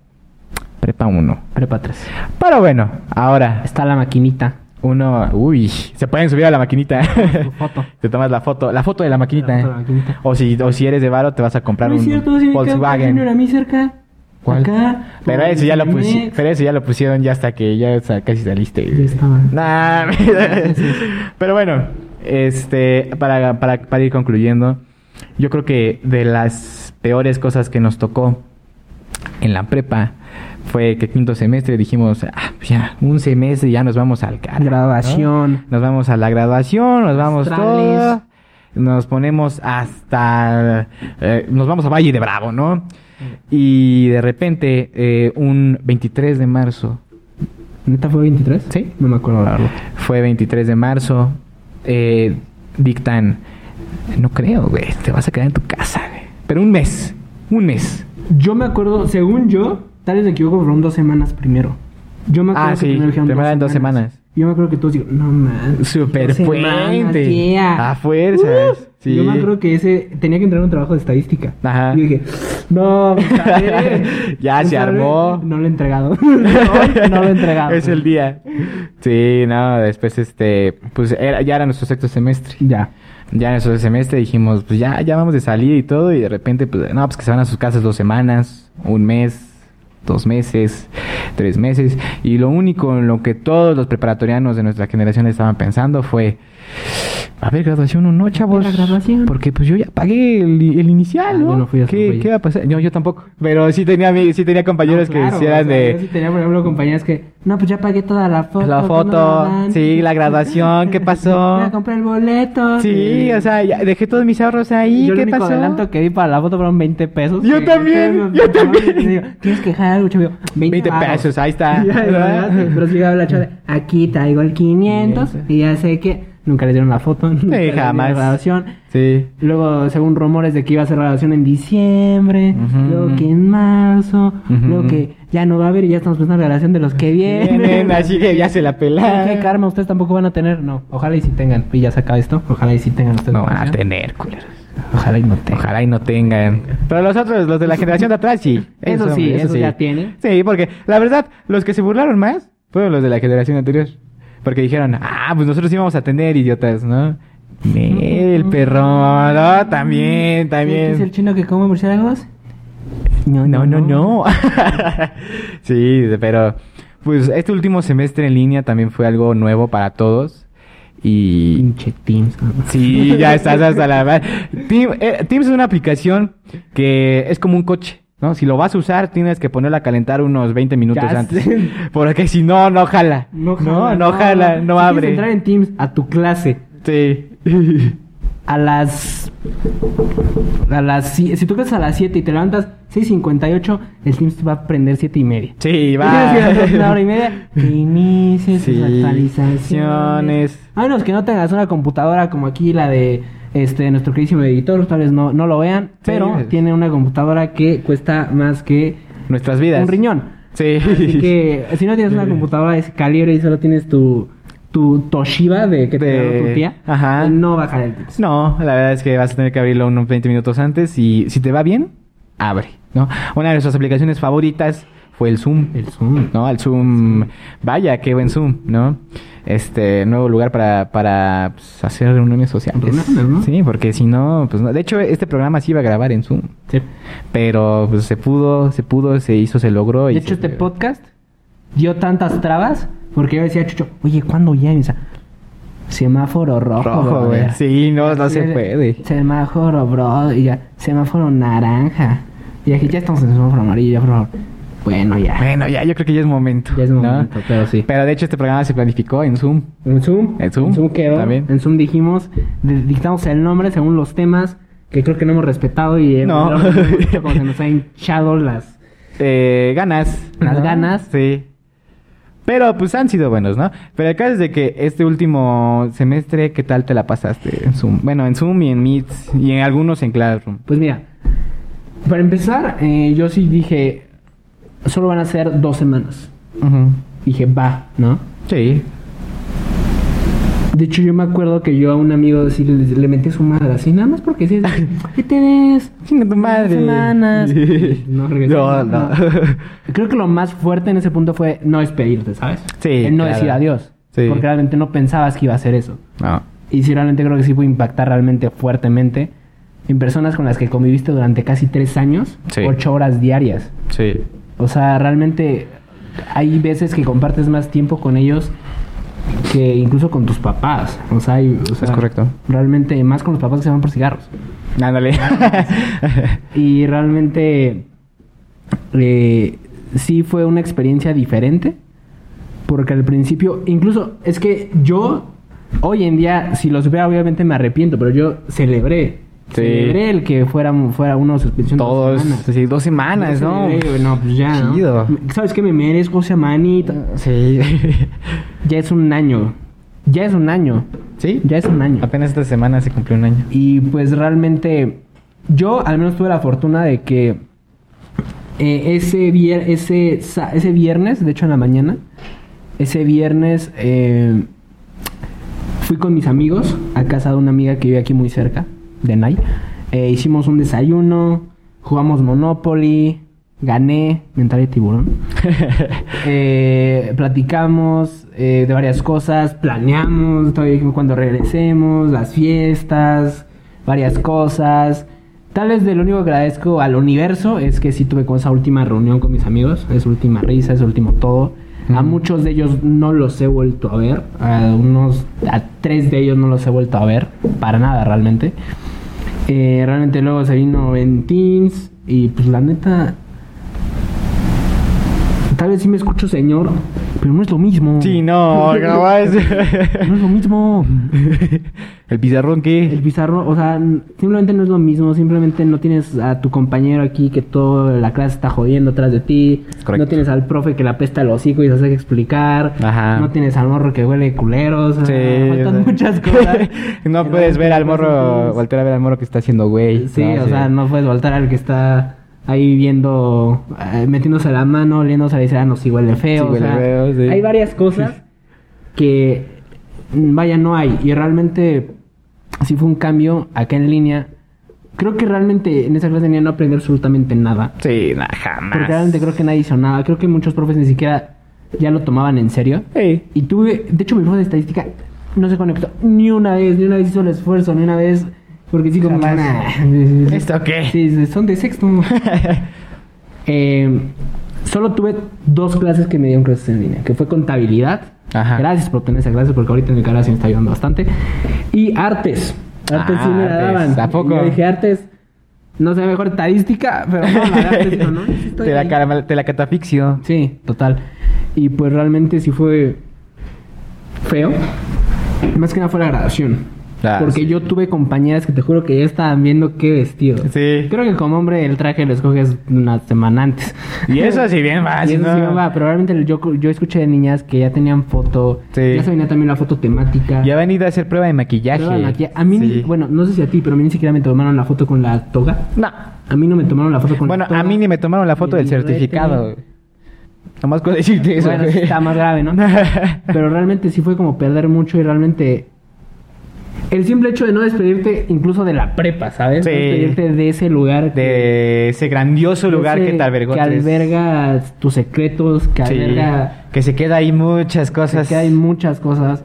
prepa 1. Prepa tres. Pero bueno, ahora Está la maquinita. uno... Uy, se pueden subir a la maquinita. Tu foto. te tomas la foto, la foto de la maquinita. La foto de la maquinita. O si, o si eres de varo, te vas a comprar No es un cierto, si me Volkswagen. Junior a mí cerca. ¿Cuál? Acá. Pero eso ya lo pero eso ya lo pusieron ya hasta que ya casi saliste. Ya estaba. Nah, pero bueno, este, para, para, para ir concluyendo, yo creo que de las peores cosas que nos tocó en la prepa fue que quinto semestre dijimos, ah, pues ya, un semestre ya nos vamos al carajo, ¿no? Graduación. Nos vamos a la graduación, nos vamos todos, nos ponemos hasta, eh, nos vamos a Valle de Bravo, ¿no? Y de repente, eh, un 23 de marzo, ¿Neta fue 23? Sí. No me acuerdo la verdad. fue 23 de marzo, eh, dictan, no creo, güey, te vas a quedar en tu casa, güey. Pero un mes, un mes. Yo me acuerdo, según yo, tal vez me equivoco, fueron dos semanas primero. Yo me acuerdo Ah, que sí, primero dijeron primero eran dos semanas. Yo me acuerdo que todos digo, no man. Super puente. yeah. A fuerzas. sí. Yo me acuerdo que ese tenía que entrar a un trabajo de estadística. Ajá. Y dije, no, ver, Ya se armó. No lo he entregado. No lo he entregado. es el día. Sí, no, después este, pues era, ya era nuestro sexto semestre. Ya. Ya en nuestro semestre dijimos, pues ya, ya vamos de salir y todo, y de repente, pues, no, pues que se van a sus casas dos semanas, un mes, dos meses, tres meses. Y lo único en lo que todos los preparatorianos de nuestra generación estaban pensando fue, a ver, graduación o no, chavos. la graduación? Porque pues yo ya pagué el, el inicial, Ah, ¿no? yo no fui a ¿Qué. ¿Qué va a pasar? No, yo tampoco. Pero sí tenía, sí tenía compañeros No, claro, que sí eran o sea, de... Yo sí tenía, por ejemplo, compañeras que, no, pues ya pagué toda la foto. La ¿qué foto, no me sí, la graduación, ¿qué pasó? Ya compré el boleto. Sí, o sea, ya dejé todos mis ahorros ahí, Yo el ¿qué único pasó? adelanto que di para la foto fueron 20 pesos. Yo Que- también, que- yo también. y digo, Tienes que dejar algo, chavo. 20, 20 varos. pesos, ahí está. Ya, ¿verdad? Pero sí llegaba la chava de, aquí traigo el 500 y ya sé que nunca les dieron la foto. nunca dieron jamás. La graduación. Sí. Luego, según rumores de que iba a ser graduación en diciembre, Ujú. luego que en marzo, Ujú. luego que ya no va a haber y ya estamos pensando en la graduación de los que vienen. Vienen, así que ya se la pelaron. ¿Qué karma ustedes tampoco van a tener? No, ojalá y si tengan. Y ya se acaba esto. Ojalá y si tengan ustedes. No van a tener, culeros. Ojalá y no tengan. Ojalá y no tengan. Pero los otros, los de la generación de atrás, sí. Eso sí, eso ya tiene. Sí, porque la verdad, los que se burlaron más fueron los de la generación anterior. Porque dijeron, ah, pues nosotros íbamos a tener idiotas, ¿no? El perro, no, también, ¿Es también. el chino que come murciélagos? No, no, no. sí, pero pues este último semestre en línea también fue algo nuevo para todos. Y Pinche Teams. sí, ya estás hasta la eh, Teams es una aplicación que es como un coche. ¿No? Si lo vas a usar, tienes que ponerlo a calentar unos 20 minutos Ya antes. sé. Porque si no, no jala. No no, no jala, no Si abre. entrar en Teams a tu clase Sí. a las. A las. Si, si tú crees a las 7 y te levantas 6.58, el Teams te va a prender 7 y media. Sí, Va. Una hora y media sus Sí, actualizaciones. A menos que no tengas una computadora como aquí la de este nuestro queridísimo editor, tal vez no, no lo vean, pero tiene una computadora que cuesta más que nuestras vidas. un riñón. Sí. Así que si no tienes una computadora de ese calibre y solo tienes tu, tu Toshiba de que te De- tu tía, Ajá. no va a jalar el tips. No, la verdad es que vas a tener que abrirlo unos 20 minutos antes y si te va bien, abre, ¿no? Una de nuestras aplicaciones favoritas fue el Zoom. El Zoom. ¿no? El Zoom, vaya, qué buen Zoom, ¿no? Este nuevo lugar para, para pues, hacer reuniones sociales. Reuniones, ¿no? Sí, porque si no, pues no. De hecho, este programa se iba a grabar en Zoom, Sí. pero pues se pudo, se pudo, se hizo, se logró. y De hecho, este podcast dio tantas trabas porque yo decía a Chucho, oye, ¿cuándo ya? Y decía, semáforo rojo. Rojo, güey. brother". Sí, no, no se puede. Semáforo, bro. Y ya, semáforo naranja. Y dije, ya estamos en semáforo amarillo, ya, por favor. Bueno, ya. Bueno, ya, yo creo que ya es momento. Ya es ¿no? momento, pero sí. Pero de hecho, este programa se planificó en Zoom. En Zoom. En Zoom, quedó. también. En Zoom dijimos, dictamos el nombre según los temas que creo que no hemos respetado y hemos- No. visto como se nos han hinchado las... Eh, ganas. Las ganas. Sí. Pero pues han sido buenos, ¿no? Pero el caso es de que este último semestre, ¿qué tal te la pasaste en Zoom? Bueno, en Zoom y en Meet y en algunos en Classroom. Pues mira, para empezar, eh, yo sí dije, solo van a ser dos semanas. Dije, va, ¿no? Sí. De hecho, yo me acuerdo que yo a un amigo le, le metí su madre así, nada más porque sí, ¿qué tenés? Chinga tu madre. Semanas. No, regresé, no, no. no. Creo que lo más fuerte en ese punto fue no despedirte, ¿sabes? Sí, El no claro. decir adiós. Sí. Porque realmente no pensabas que iba a hacer eso. no. Y sí, realmente creo que sí puede impactar realmente fuertemente en personas con las que conviviste durante casi tres años, Sí. ocho horas diarias. Sí. O sea, realmente hay veces que compartes más tiempo con ellos que incluso con tus papás. O sea, hay- o sea, Es correcto. Realmente más con los papás que se van por cigarros. Ándale. Y realmente eh, sí fue una experiencia diferente. Porque al principio, incluso es que yo, hoy en día, si lo supiera, obviamente me arrepiento, pero yo celebré. Sí. Celebré el que fuera, fuera una suspensión de dos Todos, semanas. sí, dos semanas, ¿no? celebré, No, pues ya. ¿no? Chido. ¿Sabes qué? Me merezco esa manita. Sí. Ya es un año. Ya es un año. ¿Sí? Ya es un año. Apenas esta semana se cumplió un año. Y pues realmente yo al menos tuve la fortuna de que eh, ese, vier- ese, ese viernes, de hecho en la mañana, ese viernes eh, fui con mis amigos a casa de una amiga que vive aquí muy cerca, de Nay. Eh, hicimos un desayuno, jugamos Monopoly, gané, mentalidad de tiburón. Eh, platicamos eh, de varias cosas, planeamos todavía cuando regresemos, las fiestas, varias cosas. Tal vez de lo único que agradezco al universo es que sí tuve con esa última reunión con mis amigos, esa última risa, ese último todo. A Ujú. muchos de ellos no los he vuelto a ver, a unos, a tres de ellos no los he vuelto a ver, para nada realmente. Eh, realmente luego se vino en Teams y pues la neta, tal vez sí me escucho señor, pero no es lo mismo. Sí, no, jamás. No es lo mismo. ¿El pizarrón qué? El pizarro, o sea, simplemente no es lo mismo. Simplemente no tienes a tu compañero aquí que toda la clase está jodiendo atrás de ti. Correcto. No tienes al profe que la pesta el hocico y se hace explicar. Ajá. No tienes al morro que huele culeros. o Sí, faltan o sea, muchas cosas. no puedes ver al morro, voltear a ver al morro que está haciendo güey. Sí, ¿no? o sea, no puedes voltar al que está ahí viendo, eh, metiéndose la mano, oliéndose la no si huele feo. Sí, o huele sea, feo, sí. Hay varias cosas que, vaya, no hay. Y realmente, sí fue un cambio acá en línea. Creo que realmente en esa clase de línea no aprendí absolutamente nada. Sí, nah, jamás. Porque realmente creo que nadie hizo nada. Creo que muchos profes ni siquiera ya lo tomaban en serio. Sí. Y tuve, de hecho, mi profe de estadística no se conectó ni una vez, ni una vez hizo el esfuerzo, ni una vez. Porque sí, como. ¿Esto qué? Sí, son de sexto. Eh, solo tuve dos clases que me dieron clases en línea, que fue contabilidad. Ajá. Gracias por tener esa clase, porque ahorita en mi carrera sí me está ayudando bastante. Y artes. Artes sí Ah, me la daban. ¿A poco? Y yo dije artes. No sé, mejor estadística, pero no, la de artes dijo, no, sí estoy te, la, cara- te la catafixio. Sí, total. Y pues realmente sí fue feo. Más que nada fue la graduación. Ah, porque sí. yo tuve compañeras que te juro que ya estaban viendo qué vestido. Sí. Creo que como hombre el traje lo escoges una semana antes. Y eso sí bien va, Y si eso no- sí va, pero realmente yo, yo escuché de niñas que ya tenían foto. Sí. Ya se venía también la foto temática. Ya a ir a hacer prueba de maquillaje. Prueba de maquillaje. A mí, ni- bueno, no sé si a ti, pero a mí ni siquiera me tomaron la foto con la toga. No. A mí no me tomaron la foto con Bueno, la toga. a mí ni me tomaron la foto del certificado. Nomás con decirte eso. Bueno, está más grave, ¿no? Pero realmente sí fue como perder mucho y realmente... El simple hecho de no despedirte incluso de la prepa, ¿sabes? Sí. No despedirte de ese lugar. que- de ese grandioso lugar ese- que te albergó. Que alberga tus secretos, que Sí. alberga... Que se queda ahí muchas cosas. Que hay muchas cosas.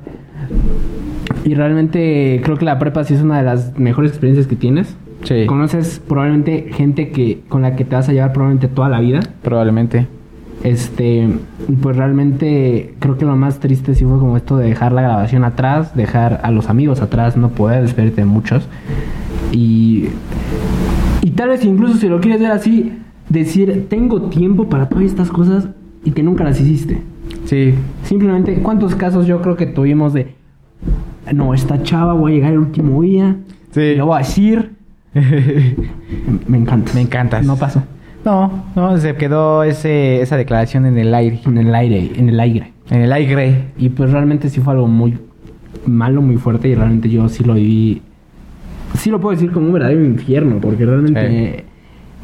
Y realmente creo que la prepa sí es una de las mejores experiencias que tienes. Sí. Conoces probablemente gente que con la que te vas a llevar probablemente toda la vida. Probablemente. Este, pues realmente creo que lo más triste sí fue como esto de dejar la grabación atrás, dejar a los amigos atrás, no poder despedirte de muchos. Y, y tal vez incluso si lo quieres ver así, decir, tengo tiempo para todas estas cosas y que nunca las hiciste. Sí. Simplemente, ¿cuántos casos yo creo que tuvimos de, no, esta chava voy a llegar el último día, Sí. lo voy a decir, me encanta. Me encantas. No pasó. No, no, se quedó ese, esa declaración en el aire. En el aire, en el aire. En el aire. Y pues realmente sí fue algo muy malo, muy fuerte y realmente yo sí lo viví, sí lo puedo decir como un verdadero infierno, porque realmente,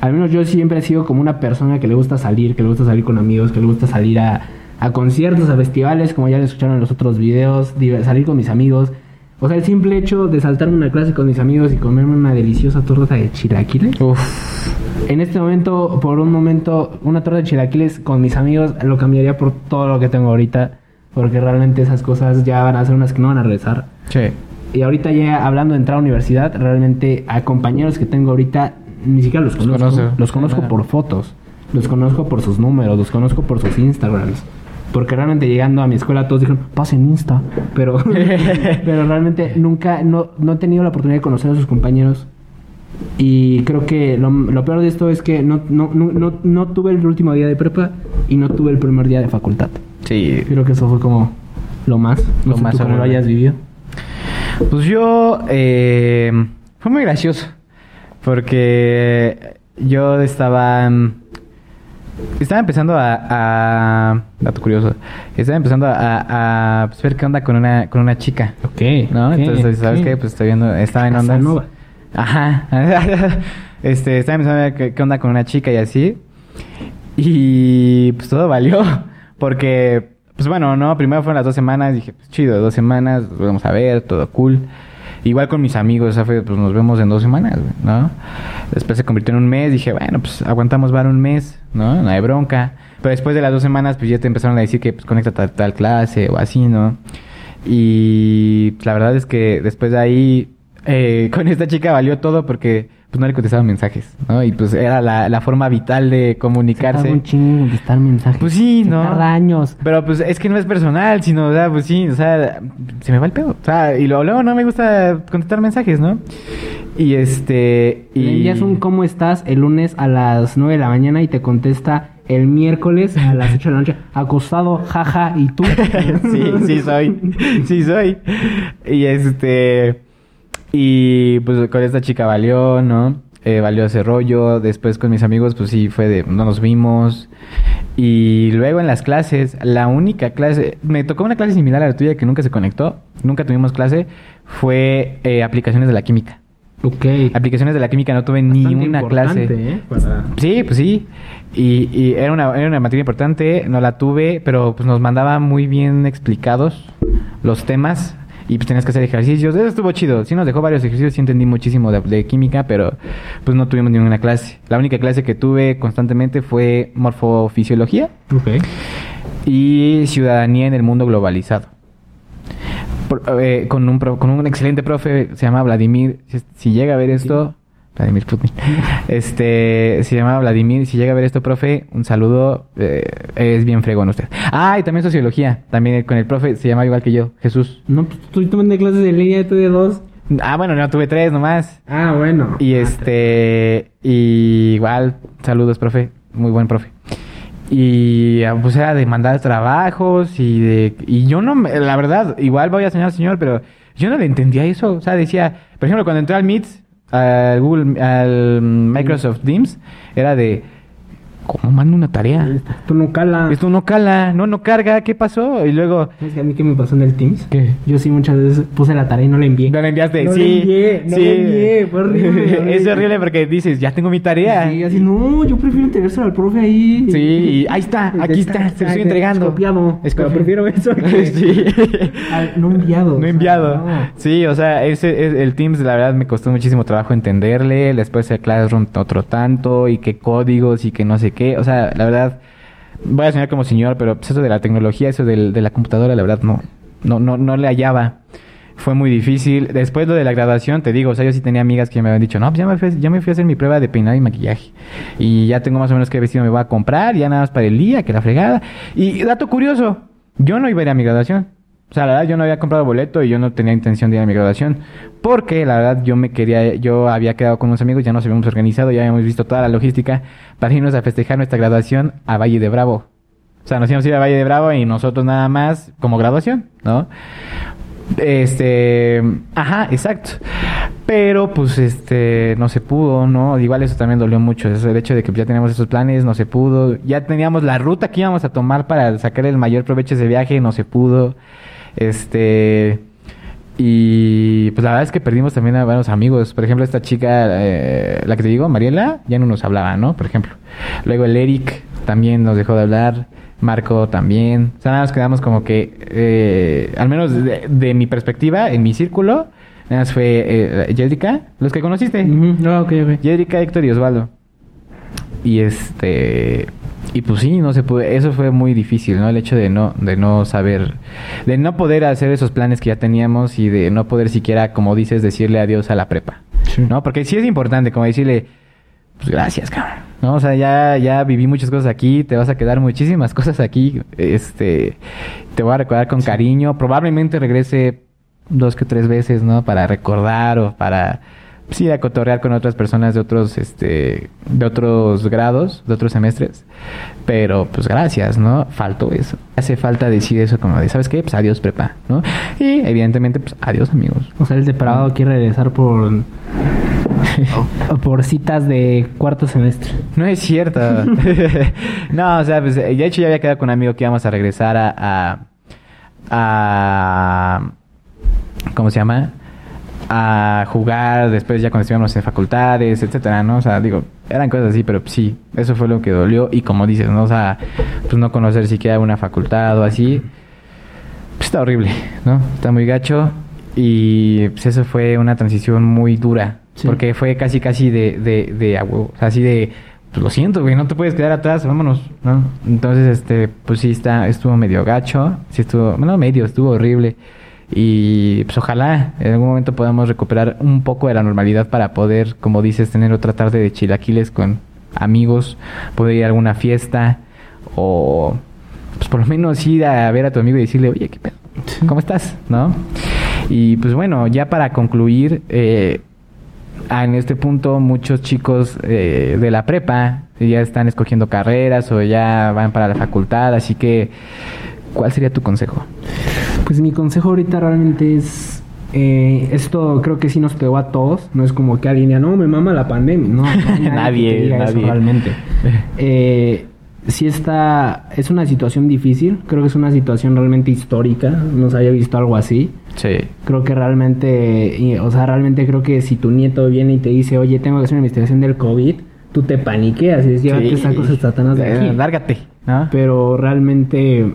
al menos yo siempre he sido como una persona que le gusta salir, que le gusta salir con amigos, que le gusta salir a, a conciertos, a festivales, como ya lo escucharon en los otros videos, salir con mis amigos. O sea, el simple hecho de saltarme una clase con mis amigos y comerme una deliciosa torta de chilaquiles. Uf. En este momento, por un momento, una torta de chilaquiles con mis amigos lo cambiaría por todo lo que tengo ahorita. Porque realmente esas cosas ya van a ser unas que no van a regresar. Sí. Y ahorita ya hablando de entrar a universidad, realmente a compañeros que tengo ahorita ni siquiera los conozco. Los conozco por fotos, los conozco por sus números, los conozco por sus Instagrams. Porque realmente llegando a mi escuela todos dijeron, pasen Insta. Pero, pero realmente nunca, no, no he tenido la oportunidad de conocer a sus compañeros. Y creo que lo, lo peor de esto es que no, no, no, no, no tuve el último día de prepa y no tuve el primer día de facultad. Sí. Creo que eso fue como lo más. No Lo sé más tú cómo lo hayas vivido. Pues yo... eh, fue muy gracioso. Porque yo estaba... Estaba empezando a, a- Dato curioso. Estaba empezando a, a, pues, ver qué onda con una, con una chica. Ok. ¿No? ok, Entonces, ¿sabes ok. qué? Pues estoy viendo... Estaba en ondas... Casanova. Ajá. este, estaba empezando a ver qué, qué onda con una chica y así. Y pues todo valió. Porque, pues bueno, no, primero fueron las dos semanas. Dije, pues chido, dos semanas, vamos a ver, todo cool. Igual con mis amigos, pues nos vemos en dos semanas, ¿no? Después se convirtió en un mes. Dije, bueno, pues aguantamos var un mes, ¿no? No hay bronca. Pero después de las dos semanas, pues ya te empezaron a decir que, pues, conecta tal, tal clase o así, ¿no? Y pues, la verdad es que después de ahí, eh, con esta chica valió todo porque pues no le contestaban mensajes, ¿no? Y pues era la, la forma vital de Se comunicarse. tarda un chingo contestar mensajes. Pues sí, Se ¿no? tarda años. Pero pues es que no es personal, sino, o sea, pues sí, o sea, se me va el pedo. O sea, y luego, luego no me gusta contestar mensajes, ¿no? Y este. Le Y... envías un ¿cómo estás? el lunes a las 9 de la mañana y te contesta el miércoles a las 8 de la noche. Acostado, jaja, ¿y tú? sí, sí soy. Sí soy. Y este. Y pues con esta chica valió, ¿no? Eh, valió ese rollo. Después con mis amigos, pues sí, fue de. No nos vimos. Y luego en las clases, la única clase. Me tocó una clase similar a la tuya que nunca se conectó. Nunca tuvimos clase. Fue eh, aplicaciones de la química. ok. Aplicaciones de la química no tuve ni una importante, clase. ¿eh? Para- Sí, pues sí. Y, y era, una, era una materia importante, no la tuve, pero pues nos mandaba muy bien explicados los temas y pues tenías que hacer ejercicios. Eso estuvo chido. Sí nos dejó varios ejercicios, sí entendí muchísimo de, de química, pero pues no tuvimos ninguna clase. La única clase que tuve constantemente fue morfofisiología Ok. y ciudadanía en el mundo globalizado. Por- eh, con, un con un excelente profe, se llama Vladimir. Si, si llega a ver esto, Vladimir Putin. Este, se llama Vladimir. Si llega a ver esto, profe, un saludo. eh, es bien fregón usted. Ah, y también sociología. También con el profe se llama igual que yo, Jesús. No, pues tú tomando clases en línea, tú de dos. Ah, bueno, no tuve tres nomás. Ah, bueno. Y Ah, este, y igual, saludos, profe, muy buen profe. Y ah, pues era de mandar trabajos y de, y yo no, la verdad, igual voy a señalar señor, pero Yo no le entendía eso. O sea, decía, por ejemplo, cuando entré al Meet, al Google, al Microsoft Teams, era de, ¿cómo mando una tarea? Esto no cala. Esto no cala, no, no carga, ¿qué pasó? Y luego, ¿Sabes que a mí qué me pasó en el Teams? ¿qué? Yo sí muchas veces puse la tarea y no la envié. No la enviaste, No la sí. envié, no sí. la envié, fue horrible. es horrible porque dices, ya tengo mi tarea. Sí, así, no, yo prefiero entregárselo al profe ahí. Sí, y ahí está, aquí está, se lo estoy entregando. Es copiado. Es pero copi- prefiero eso que... sí. al- no enviado. o No sea, enviado. no. Sí, o sea, ese, es- el Teams la verdad me costó muchísimo trabajo entenderle. Después el Classroom otro tanto. Y qué códigos y que no sé qué. O sea, la verdad, voy a sonar como señor, pero pues, eso de la tecnología, eso del- de la computadora, la verdad no, no, no, no le hallaba. Fue muy difícil. Después lo de la graduación, te digo, o sea, yo sí tenía amigas que me habían dicho, no, pues ya me, fui, ya me fui a hacer mi prueba de peinado y maquillaje. Y ya tengo más o menos qué vestido me voy a comprar, ya nada más para el día, que la fregada. Y dato curioso, yo no iba a ir a mi graduación. O sea, la verdad yo no había comprado boleto y yo no tenía intención de ir a mi graduación. Porque la verdad yo me quería, yo había quedado con unos amigos, ya nos habíamos organizado, ya habíamos visto toda la logística para irnos a festejar nuestra graduación a Valle de Bravo. O sea, nos íbamos a ir a Valle de Bravo y nosotros nada más como graduación, ¿no? Este, ajá, exacto. Pero pues este no se pudo, ¿no? Igual eso también dolió mucho, eso, el hecho de que ya teníamos esos planes, no se pudo. Ya teníamos la ruta que íbamos a tomar para sacar el mayor provecho de ese viaje, no se pudo. Este y pues la verdad es que perdimos también a varios amigos. Por ejemplo, esta chica, eh, la que te digo, Mariela, ya no nos hablaba, ¿no? Por ejemplo. Luego el Eric también nos dejó de hablar. Marco también. O sea, nada más quedamos como que, eh, al menos de, de mi perspectiva, en mi círculo, nada más fue eh, Jessica, los que conociste. Ujú, no, ok, ok. Jessica, Héctor y Osvaldo. Y este y pues sí, no se puede, eso fue muy difícil, ¿no? El hecho de no de no saber de no poder hacer esos planes que ya teníamos y de no poder siquiera, como dices, decirle adiós a la prepa. Sí. ¿No? Porque sí es importante como decirle pues gracias, cabrón. ¿No? O sea, ya ya viví muchas cosas aquí, te vas a quedar muchísimas cosas aquí. Este te voy a recordar con cariño, probablemente regrese dos que tres veces, ¿no? Para recordar o para pues, ir a cotorrear con otras personas de otros, este, de otros grados, de otros semestres. Pero, pues, gracias, ¿no? Faltó eso. Hace falta decir eso como de, ¿sabes qué? Pues, adiós, prepa, ¿no? Y, evidentemente, pues, adiós, amigos. O sea, el depravado quiere regresar por... o- por citas de cuarto semestre. No es cierto. no, o sea, pues, de hecho ya había quedado con un amigo que íbamos a regresar a... a, a- ¿Cómo se llama? A jugar después ya cuando estuviéramos en facultades, etcétera, ¿no? O sea, digo, eran cosas así, pero sí, eso fue lo que dolió. Y como dices, ¿no? O sea, pues no conocer siquiera una facultad o así, pues está horrible, ¿no? Está muy gacho. Y pues eso fue una transición muy dura. Sí. Porque fue casi, casi de, de, de. O sea, así de, pues lo siento, güey, no te puedes quedar atrás, vámonos, ¿no? Entonces, este, pues sí, está, estuvo medio gacho. Sí estuvo, no medio, estuvo horrible. Y pues ojalá en algún momento podamos recuperar un poco de la normalidad para poder, como dices, tener otra tarde de chilaquiles con amigos, poder ir a alguna fiesta o pues por lo menos ir a ver a tu amigo y decirle, oye, ¿qué pedo? ¿Cómo estás? ¿No? Y pues bueno, ya para concluir, eh, en este punto muchos chicos eh, de la prepa ya están escogiendo carreras o ya van para la facultad, así que, ¿cuál sería tu consejo? Pues mi consejo ahorita realmente es... eh, esto creo que sí nos pegó a todos. No es como que alguien diga, no, me mama la pandemia. No, no Nadie, diga eso nadie. realmente. Eh, sí está... Es una situación difícil. Creo que es una situación realmente histórica. No se había visto algo así. Sí. Creo que realmente... o sea, realmente creo que si tu nieto viene y te dice, oye, tengo que hacer una investigación del COVID, tú te paniqueas y dices, llévate Sí. esas cosas satanas de aquí. Eh, lárgate, ¿no? Pero realmente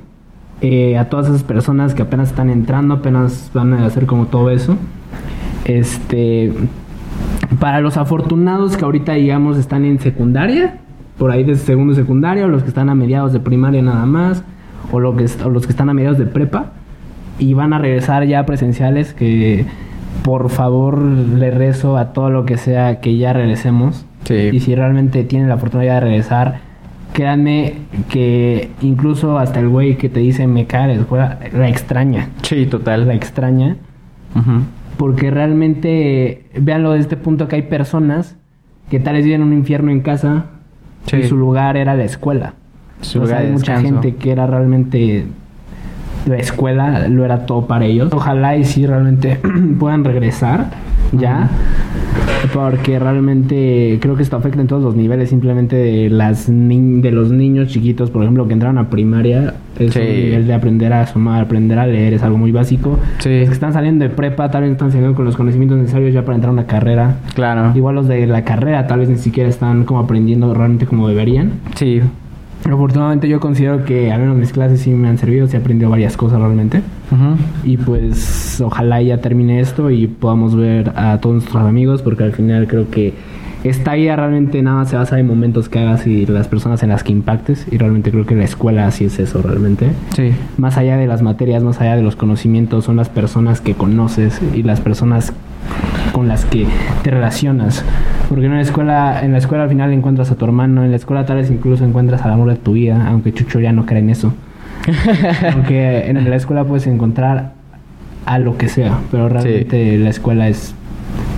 eh, a todas esas personas que apenas están entrando, apenas van a hacer como todo eso, este, para los afortunados que ahorita digamos están en secundaria, por ahí de segundo secundaria, o los que están a mediados de primaria nada más, o, lo que, est- o los que están a mediados de prepa, y van a regresar ya presenciales, que por favor le rezo a todo lo que sea que ya regresemos. Sí. Y si realmente tienen la oportunidad de regresar, créanme que incluso hasta el güey que te dice me caga la extraña. Sí, total. La extraña. Porque realmente, véanlo desde este punto que hay personas que tal vez viven un infierno en casa Sí. y su lugar era la escuela. Su O sea, lugar de hay mucha descanso. gente que era realmente la escuela lo era todo para ellos. Ojalá y sí realmente puedan regresar ya. Porque realmente creo que esto afecta en todos los niveles. Simplemente de, las ni- de los niños chiquitos, por ejemplo, que entraron a primaria. Es Sí. un nivel de aprender a sumar, aprender a leer. Es algo muy básico. Sí. Los que están saliendo de prepa tal vez están saliendo con los conocimientos necesarios ya para entrar a una carrera. Claro. Igual los de la carrera tal vez ni siquiera están como aprendiendo realmente como deberían. Sí. Afortunadamente yo considero que al menos mis clases sí me han servido, sí he aprendido varias cosas realmente. Y pues ojalá ya termine esto y podamos ver a todos nuestros amigos porque al final creo que esta vida realmente nada más se basa en momentos que hagas y las personas en las que impactes y realmente creo que la escuela así es eso realmente. Sí. Más allá de las materias, más allá de los conocimientos, son las personas que conoces y las personas con las que te relacionas. Porque en la escuela, en la escuela al final encuentras a tu hermano, en la escuela tal vez incluso encuentras al amor de tu vida, aunque Chucho ya no cree en eso. Aunque en la escuela puedes encontrar a lo que sea, pero realmente la escuela es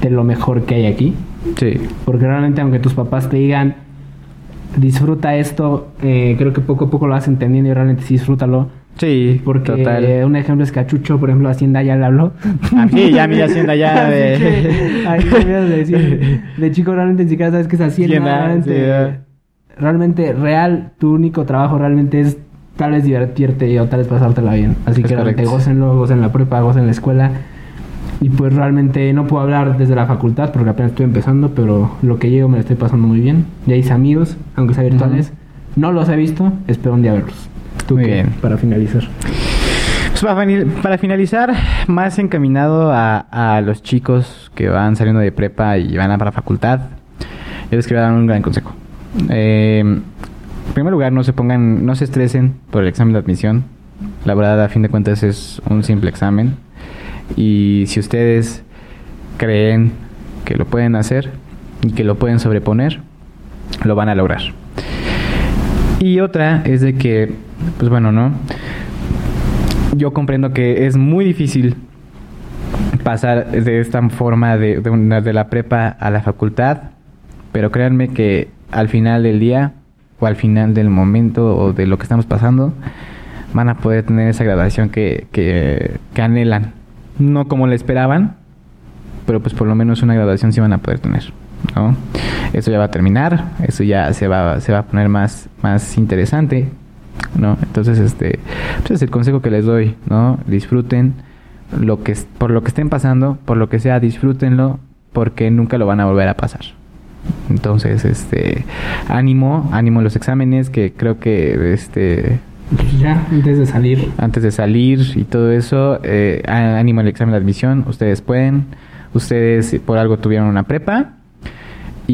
de lo mejor que hay aquí. Sí. Porque realmente aunque tus papás te digan, disfruta esto, eh, creo que poco a poco lo vas entendiendo y realmente sí disfrútalo. Sí. Porque Total. un ejemplo es que a Chucho, por ejemplo, Hacienda ya le habló. Ah, sí, ya mi Hacienda ya de- que, ahí de decir, de chico realmente ni siquiera sabes qué es Hacienda. Hacienda, realmente, sí, realmente, real, tu único trabajo realmente es tal vez divertirte o tal vez pasártela bien. Así Es que realmente correcto. gócenlo, gocen la prepa, gocen la escuela. Y pues realmente no puedo hablar desde la facultad porque apenas estoy empezando, pero lo que llego me lo estoy pasando muy bien. Ya hice amigos, aunque sea virtuales. No los he visto, espero un día verlos. ¿Tú Muy qué? bien. Para finalizar. Pues para, finalizar, más encaminado a, a los chicos que van saliendo de prepa y van a para facultad, yo les quiero dar un gran consejo. Eh, en primer lugar, no se pongan, no se estresen por el examen de admisión. La verdad, a fin de cuentas, es un simple examen. Y si ustedes creen que lo pueden hacer y que lo pueden sobreponer, lo van a lograr. Y otra es de que, pues bueno, ¿no? Yo comprendo que es muy difícil pasar de esta forma de, de, la prepa a la facultad, pero créanme que al final del día o al final del momento o de lo que estamos pasando, van a poder tener esa graduación que, que, que anhelan. No como la esperaban, pero pues por lo menos una graduación sí van a poder tener, ¿no? Eso ya va a terminar, eso ya se va, se va a poner más, más interesante, ¿no? Entonces, este, pues es el consejo que les doy, ¿no? Disfruten lo que, por lo que estén pasando, por lo que sea, disfrútenlo, porque nunca lo van a volver a pasar. Entonces, este, ánimo, ánimo en los exámenes, que creo que, este, Pues ya, antes de salir. antes de salir y todo eso, eh, ánimo al examen de admisión, ustedes pueden, ustedes por algo tuvieron una prepa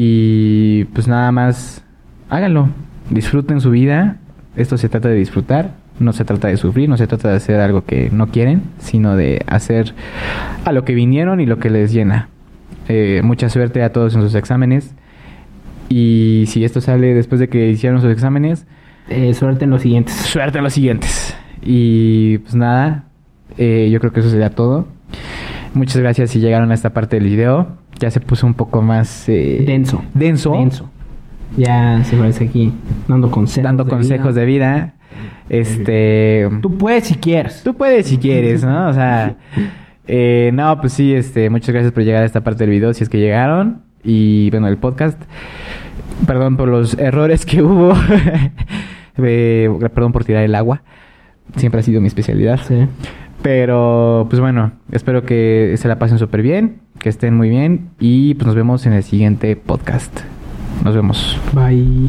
y pues nada más háganlo, disfruten su vida, esto se trata de disfrutar, no se trata de sufrir, no se trata de hacer algo que no quieren, sino de hacer a lo que vinieron y lo que les llena. Eh, mucha suerte a todos en sus exámenes y si esto sale después de que hicieron sus exámenes, Eh, suerte en los siguientes. suerte a los siguientes. Y pues nada, eh, yo creo que eso sería todo. Muchas gracias si llegaron a esta parte del video. Ya se puso un poco más eh, Denso. denso, Denso. Ya se parece aquí dando consejos. dando de consejos vida. de vida. Este, Tú puedes si quieres. tú puedes si quieres, ¿no? O sea, eh, no, pues sí, este, muchas gracias por llegar a esta parte del video, si es que llegaron. Y bueno, el podcast. Perdón por los errores que hubo. Eh, perdón por tirar el agua. Siempre ha sido mi especialidad. Sí. Pero, pues bueno, espero que se la pasen súper bien, que estén muy bien y pues nos vemos en el siguiente podcast. Nos vemos. Bye.